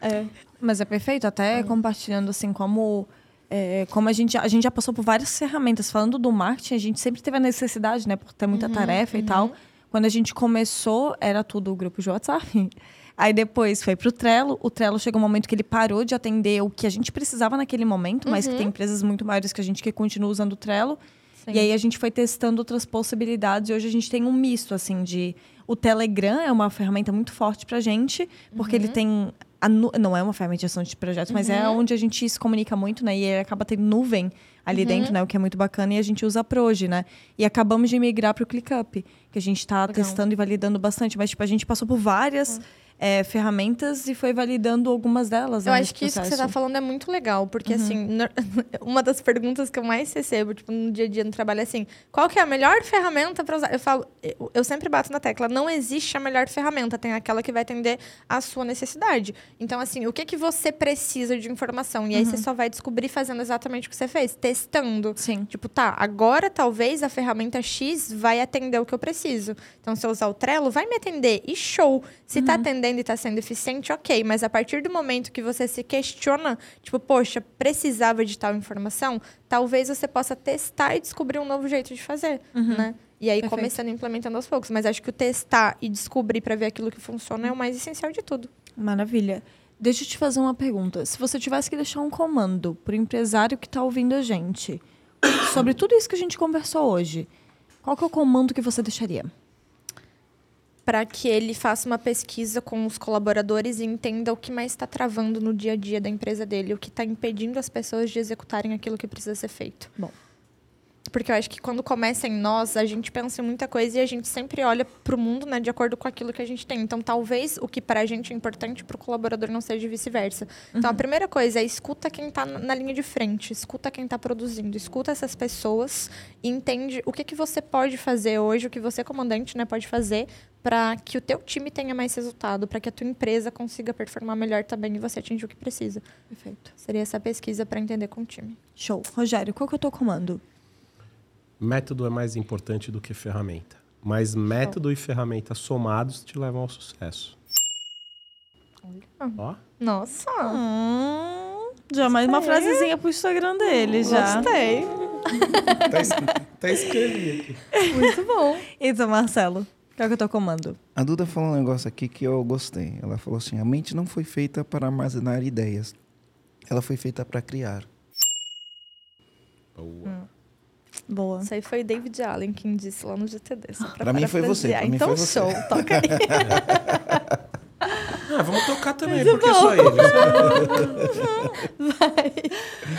É um. Mas é perfeito, até compartilhando assim como é, como a gente, a gente já passou por várias ferramentas. Falando do marketing, a gente sempre teve a necessidade, né? Por ter muita tarefa e tal. Quando a gente começou, era tudo o grupo de WhatsApp. <laughs> Aí depois foi pro Trello. O Trello chegou um momento que ele parou de atender o que a gente precisava naquele momento, mas que tem empresas muito maiores que a gente que continua usando o Trello. Sim. E aí a gente foi testando outras possibilidades. E hoje a gente tem um misto, assim, de... O Telegram é uma ferramenta muito forte pra gente, porque ele tem... nu- Não é uma ferramenta de gestão de projetos, mas é onde a gente se comunica muito, né? E acaba tendo nuvem ali dentro, né? O que é muito bacana. E a gente usa a Proje, né? E acabamos de migrar pro ClickUp, que a gente tá testando e validando bastante. Mas, tipo, a gente passou por várias... é, ferramentas e foi validando algumas delas. Eu né, acho que isso que você processo. tá falando é muito legal, porque Uhum. assim, <laughs> uma das perguntas que eu mais recebo, tipo, no dia a dia no trabalho é assim: qual que é a melhor ferramenta para usar? Eu falo, eu, eu sempre bato na tecla, não existe a melhor ferramenta, tem aquela que vai atender à sua necessidade. Então, assim, o que que você precisa de informação? E aí Uhum. você só vai descobrir fazendo exatamente o que você fez, testando. Sim. Tipo, tá, agora talvez a ferramenta X vai atender o que eu preciso. Então, se eu usar o Trello, vai me atender. E show. Se tá atendendo e tá sendo eficiente, ok. Mas a partir do momento que você se questiona, tipo, poxa, precisava de tal informação, talvez você possa testar e descobrir um novo jeito de fazer, né? E aí, Perfeito. começando implementando aos poucos. Mas acho que o testar e descobrir para ver aquilo que funciona é o mais essencial de tudo. Maravilha. Deixa eu te fazer uma pergunta. Se você tivesse que deixar um comando para o empresário que está ouvindo a gente sobre tudo isso que a gente conversou hoje, qual que é o comando que você deixaria? Para que ele faça uma pesquisa com os colaboradores e entenda o que mais está travando no dia a dia da empresa dele, o que está impedindo as pessoas de executarem aquilo que precisa ser feito. Bom. Porque eu acho que quando começa em nós, a gente pensa em muita coisa e a gente sempre olha para o mundo né, de acordo com aquilo que a gente tem. Então, talvez o que para a gente é importante para o colaborador não seja vice-versa. Então, a primeira coisa é escuta quem está na linha de frente, escuta quem está produzindo, escuta essas pessoas e entende o que, que você pode fazer hoje, o que você, comandante, né, pode fazer para que o teu time tenha mais resultado, para que a tua empresa consiga performar melhor também e você atingir o que precisa. Perfeito. Seria essa pesquisa para entender com o time. Show. Rogério, qual que é o teu comando? Método é mais importante do que ferramenta. Mas método e ferramenta somados te levam ao sucesso. Ó, Nossa! Hum, já mais uma frasezinha pro Instagram dele, já. Gostei. <laughs> tá, es- tá escrevido aqui. Muito bom. Então, Marcelo, qual que é o teu comando? A Duda falou um negócio aqui que eu gostei. Ela falou assim: a mente não foi feita para armazenar ideias. Ela foi feita para criar. Boa. Boa. Isso aí foi David Allen quem disse lá no GTD. Só pra Pra mim foi você, pra mim então, foi você. show. Toca aí. <laughs> Ah, vamos tocar também, porque só ele. <laughs>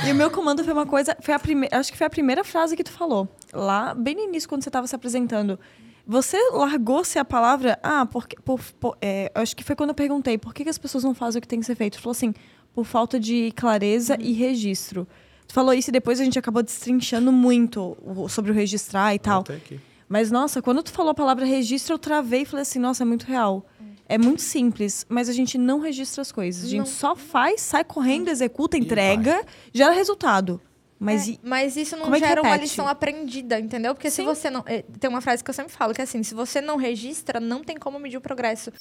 E o meu comando foi uma coisa, foi a primeira, acho que foi a primeira frase que tu falou, lá bem no início quando você estava se apresentando. Você largou-se a palavra, ah, porque, por, por- é, acho que foi quando eu perguntei, por que, que as pessoas não fazem o que tem que ser feito? Tu falou assim, por falta de clareza e registro. Tu falou isso e depois a gente acabou destrinchando muito sobre o registrar e tal. Até aqui. Mas, nossa, quando tu falou a palavra registro, eu travei e falei assim, nossa, é muito real. É muito simples, mas a gente não registra as coisas. A gente Não. só faz, sai correndo, executa, entrega, gera resultado. Mas É, e- mas isso não como é gera uma lição aprendida, entendeu? Porque se Sim. você não. eh, Tem uma frase que eu sempre falo, que é assim: se você não registra, não tem como medir o progresso.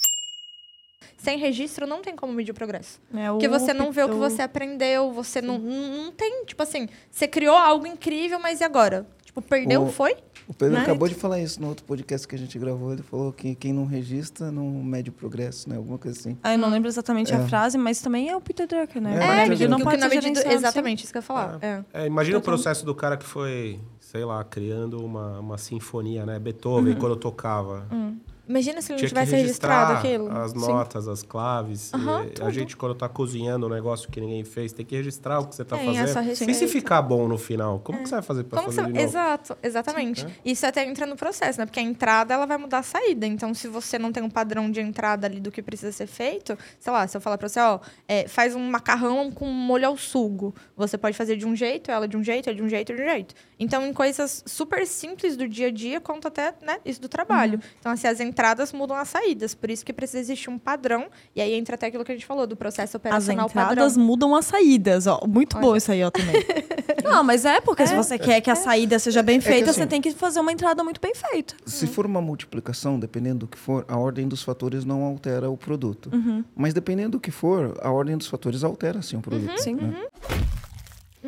Sem registro, não tem como medir o progresso. é Porque você não vê o que você aprendeu, você não, não não tem. Tipo assim, você criou algo incrível, mas e agora? Tipo, perdeu, O- foi? O Pedro Né? acabou de falar isso no outro podcast que a gente gravou. Ele falou que quem não registra não mede o progresso, né? Alguma coisa assim. Ah, eu não lembro exatamente a É. frase, mas também é o Peter Drucker, né? É, É, não pode ser medida. Exatamente, isso que eu ia falar. É. É, imagina o processo do cara que foi, sei lá, criando uma, uma sinfonia, né? Beethoven, quando tocava. Imagina se não Tinha tivesse registrado aquilo. as Sim. notas, as claves. Tudo. a gente, quando tá cozinhando um negócio que ninguém fez, tem que registrar o que você tá Tem a sua fazendo. E se ficar bom no final? Como que você vai fazer pra Como fazer você-? Exato, exatamente. Isso até entra no processo, né? Porque a entrada ela vai mudar a saída. Então, se você não tem um padrão de entrada ali do que precisa ser feito, sei lá, se eu falar pra você, ó, é, faz um macarrão com molho ao sugo. Você pode fazer de um jeito, ela de um jeito, ela de um jeito, de um jeito. Então, em coisas super simples do dia a dia, conta até, né, isso do trabalho. Então, assim, as entradas mudam as saídas. Por isso que precisa existir um padrão. E aí entra até aquilo que a gente falou, do processo As operacional entradas padrão. mudam as saídas, ó. Muito bom isso aí, ó, também. <laughs> não, mas é porque se você quer que a saída seja bem que feita, assim- você tem que fazer uma entrada muito bem feita. Se for uma multiplicação, dependendo do que for, a ordem dos fatores não altera o produto. Uhum. Mas dependendo do que for, a ordem dos fatores altera sim o produto. Sim. né?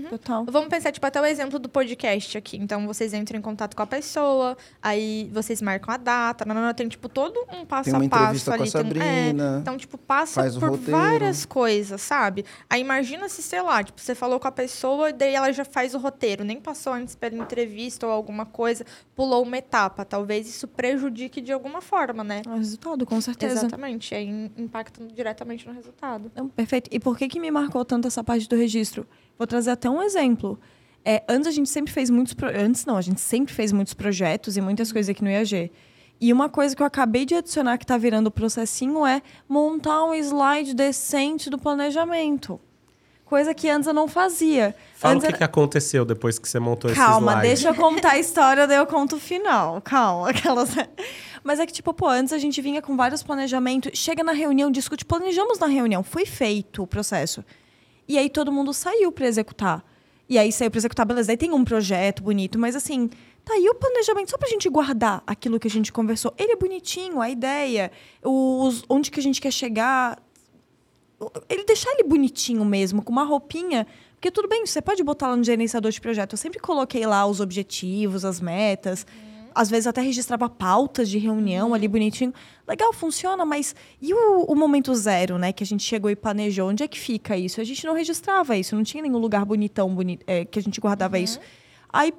Total. Vamos pensar, tipo, até o exemplo do podcast aqui. Então, vocês entram em contato com a pessoa, aí vocês marcam a data, nanana, tem, tipo, todo um passo Tem uma a passo ali. tem um- Sabrina. é, então, tipo, passa por roteiro. várias coisas, sabe? Aí, imagina se, sei lá, tipo, você falou com a pessoa, daí ela já faz o roteiro, nem passou antes pela entrevista ou alguma coisa, pulou uma etapa. Talvez isso prejudique de alguma forma, né? É o resultado, com certeza. Exatamente. Aí, in- impacta diretamente no resultado. Não, perfeito. E por que, que me marcou tanto essa parte do registro? Vou trazer até um exemplo. É, antes a gente sempre fez muitos. pro- Antes não, a gente sempre fez muitos projetos e muitas coisas aqui no IAG. E uma coisa que eu acabei de adicionar que está virando o processinho é montar um slide decente do planejamento. Coisa que antes eu não fazia. Fala antes o que, era- que aconteceu depois que você montou esse Calma, slide. deixa eu <laughs> contar a história, daí eu conto o final. Calma, <laughs> aquelas. Mas é que, tipo, pô, antes a gente vinha com vários planejamentos, chega na reunião, discute, planejamos na reunião, foi feito o processo. E aí todo mundo saiu para executar. E aí saiu para executar, beleza, aí tem um projeto bonito, mas assim, tá aí o planejamento só pra gente guardar aquilo que a gente conversou. Ele é bonitinho, a ideia, os, onde que a gente quer chegar, ele deixar ele bonitinho mesmo, com uma roupinha. Porque tudo bem, você pode botar lá no gerenciador de projeto. Eu sempre coloquei lá os objetivos, as metas. Às vezes até registrava pautas de reunião ali bonitinho. Legal, funciona, mas e o, o momento zero, né? Que a gente chegou e planejou? Onde é que fica isso? A gente não registrava isso, não tinha nenhum lugar bonitão boni é, que a gente guardava isso. Aí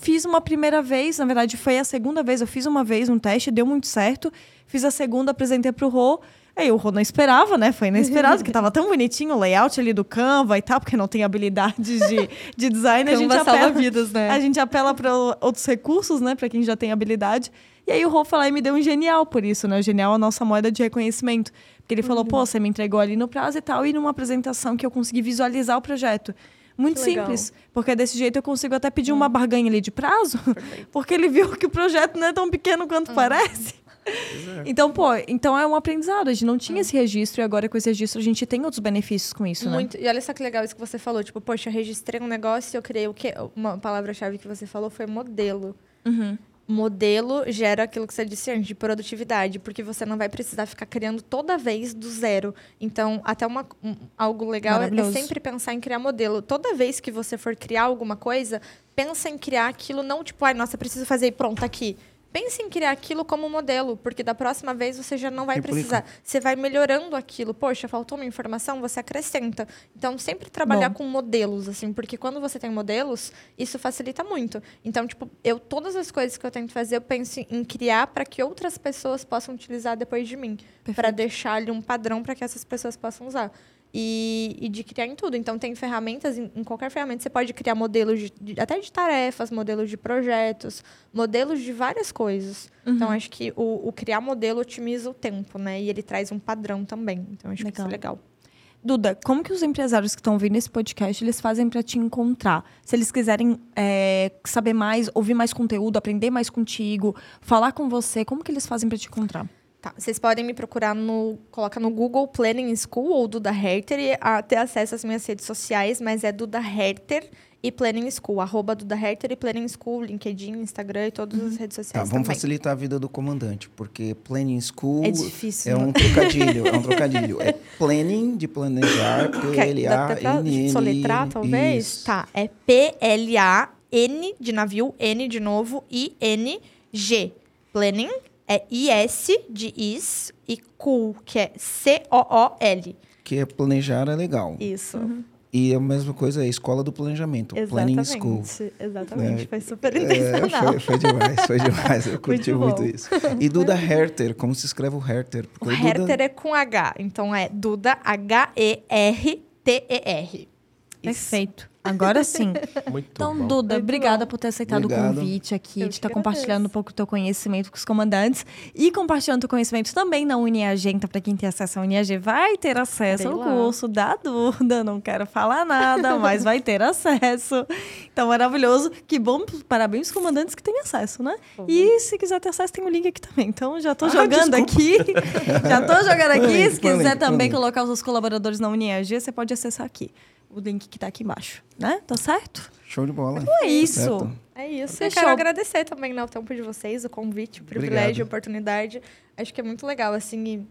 fiz uma primeira vez, na verdade foi a segunda vez, eu fiz uma vez um teste, deu muito certo. Fiz a segunda, apresentei pro Rô. Aí o Rô não esperava, né? Foi inesperado, <laughs> porque tava tão bonitinho o layout ali do Canva e tal, porque não tem habilidades de, de design. a gente apela, vidas, né? A gente apela para outros recursos, né? Para quem já tem habilidade. E aí o Rô foi lá e me deu um genial por isso, né? O genial é a nossa moeda de reconhecimento. Porque ele Uhum. falou, pô, você me entregou ali no prazo e tal, e numa apresentação que eu consegui visualizar o projeto. Muito Que legal. Hum. simples, porque desse jeito eu consigo até pedir uma barganha ali de prazo, <laughs> porque ele viu que o projeto não é tão pequeno quanto Hum. parece. Então, pô, então é um aprendizado. A gente não Hum. tinha esse registro e agora com esse registro a gente tem outros benefícios com isso, né? Muito. E olha só que legal isso que você falou. Tipo, poxa, eu registrei um negócio e eu criei o quê? Uma palavra-chave que você falou foi modelo. Uhum. Modelo gera aquilo que você disse antes, de produtividade, porque você não vai precisar ficar criando toda vez do zero. Então, até uma, um- algo legal é sempre pensar em criar modelo. Toda vez que você for criar alguma coisa, pensa em criar aquilo não tipo, ai, nossa, preciso fazer e pronto, tá aqui. Pense em criar aquilo como modelo, porque da próxima vez você já não vai Replica. precisar. Você vai melhorando aquilo. Poxa, faltou uma informação, você acrescenta. Então, sempre trabalhar Bom. com modelos, assim, porque quando você tem modelos, isso facilita muito. Então, tipo, eu todas as coisas que eu tento fazer, eu penso em criar para que outras pessoas possam utilizar depois de mim, para deixar ali um padrão para que essas pessoas possam usar. E, e de criar em tudo. Então, tem ferramentas, em, em qualquer ferramenta, você pode criar modelos de, de- até de tarefas, modelos de projetos, modelos de várias coisas. Então, acho que o, o criar modelo otimiza o tempo, né? E ele traz um padrão também. Então, acho que isso é legal. Duda, como que os empresários que estão ouvindo esse podcast, eles fazem para te encontrar? Se eles quiserem é, saber mais, ouvir mais conteúdo, aprender mais contigo, falar com você, como que eles fazem para te encontrar? Tá, vocês podem me procurar no. Coloca no Google Planning School ou Duda Herter e a, ter acesso às minhas redes sociais, mas é Duda Herter e Planning School. Arroba Duda Herter e Planning School, LinkedIn, Instagram e todas as redes Tá, sociais. vamos também. facilitar a vida do comandante, porque planning school É difícil, é né? um trocadilho, é um <laughs> trocadilho. É planning de planejar, P-L-A-N-N. soletrar, talvez? Isso. Tá, é P-L-A-N de navio, N de novo, I-N-G. Planning é I-S de is e cool, que é C-O-O-L. Que é planejar é legal. Isso. E a mesma coisa é a escola do planejamento, planning school. Exatamente. Exatamente. É, Foi super É, intencional. foi, foi demais, foi demais. Eu curti Muito muito, isso. E Duda Herter, como se escreve o Herter? O Porque Herter é com H, então é Duda H-E-R-T-E-R. Perfeito. Agora sim. Muito Então, bom. Duda, Muito obrigada bom. por ter aceitado Obrigado. o convite aqui, Eu de estar agradeço. compartilhando um pouco do teu conhecimento com os comandantes e compartilhando o conhecimento também na UniAG. Então, para quem tem acesso à UniAG, vai ter acesso Bem ao lá. curso da Duda. Não quero falar nada, <laughs> mas vai ter acesso. Então, maravilhoso. Que bom. Parabéns aos comandantes que têm acesso, né? E se quiser ter acesso, tem o link aqui também. Então, já tô Ah, jogando aqui. já tô jogando aqui. Link, se quiser link, também colocar os seus colaboradores na UniAG, você pode acessar aqui. O link que tá aqui embaixo, né? Tá certo? Show de bola. É isso. Certo. É isso. Fechou. Eu quero agradecer também né, o tempo de vocês, o convite, o privilégio, Obrigado. a oportunidade. Acho que é muito legal, assim, e,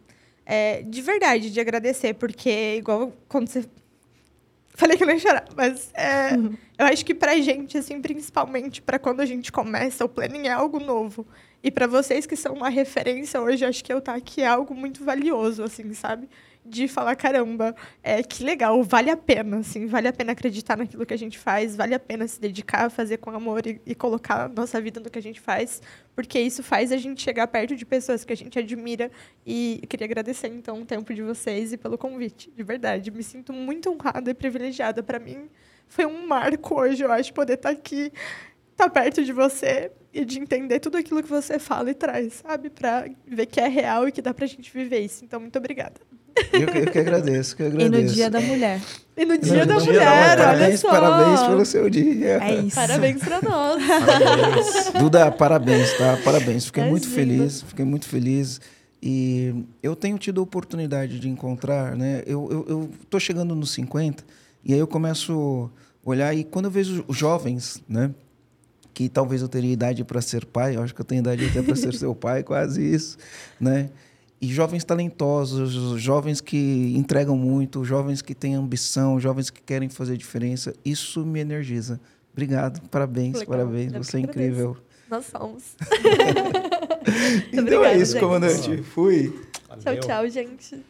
é, de verdade, de agradecer, porque igual quando você. <laughs> Falei que eu não ia chorar, mas é, <laughs> eu acho que pra gente, assim, principalmente pra quando a gente começa, o planning é algo novo. E pra vocês que são uma referência hoje, acho que eu estar aqui é algo muito valioso, assim, sabe? De falar, caramba, é, que legal, vale a pena, assim, vale a pena acreditar naquilo que a gente faz, vale a pena se dedicar, fazer com amor e, e colocar a nossa vida no que a gente faz, porque isso faz a gente chegar perto de pessoas que a gente admira e queria agradecer, então, o tempo de vocês e pelo convite, de verdade, me sinto muito honrada e privilegiada, para mim foi um marco hoje, eu acho, poder estar aqui estar perto de você e de entender tudo aquilo que você fala e traz, sabe? Pra ver que é real e que dá pra gente viver isso. Então, muito obrigada. Eu, eu que agradeço, que E agradeço. no Dia da Mulher. E no No Dia da Dia da Mulher, Mulher. olha Parabéns, só. parabéns pelo seu dia. É isso. Parabéns pra nós. Parabéns. Duda, parabéns, tá? Parabéns. Fiquei muito feliz, fiquei muito feliz. E eu tenho tido a oportunidade de encontrar, né? Eu, eu, eu tô chegando nos 50 e aí eu começo a olhar e quando eu vejo os jovens, né? Que talvez eu teria idade para ser pai, eu acho que eu tenho idade até para ser seu pai, quase isso, né? E jovens talentosos, jovens que entregam muito, jovens que têm ambição, jovens que querem fazer diferença, isso me energiza. Obrigado, parabéns, Legal, parabéns, eu você é incrível. Nós somos. <laughs> <laughs> Então obrigada, é isso, gente. comandante. Fui. Tchau, Valeu. tchau, gente.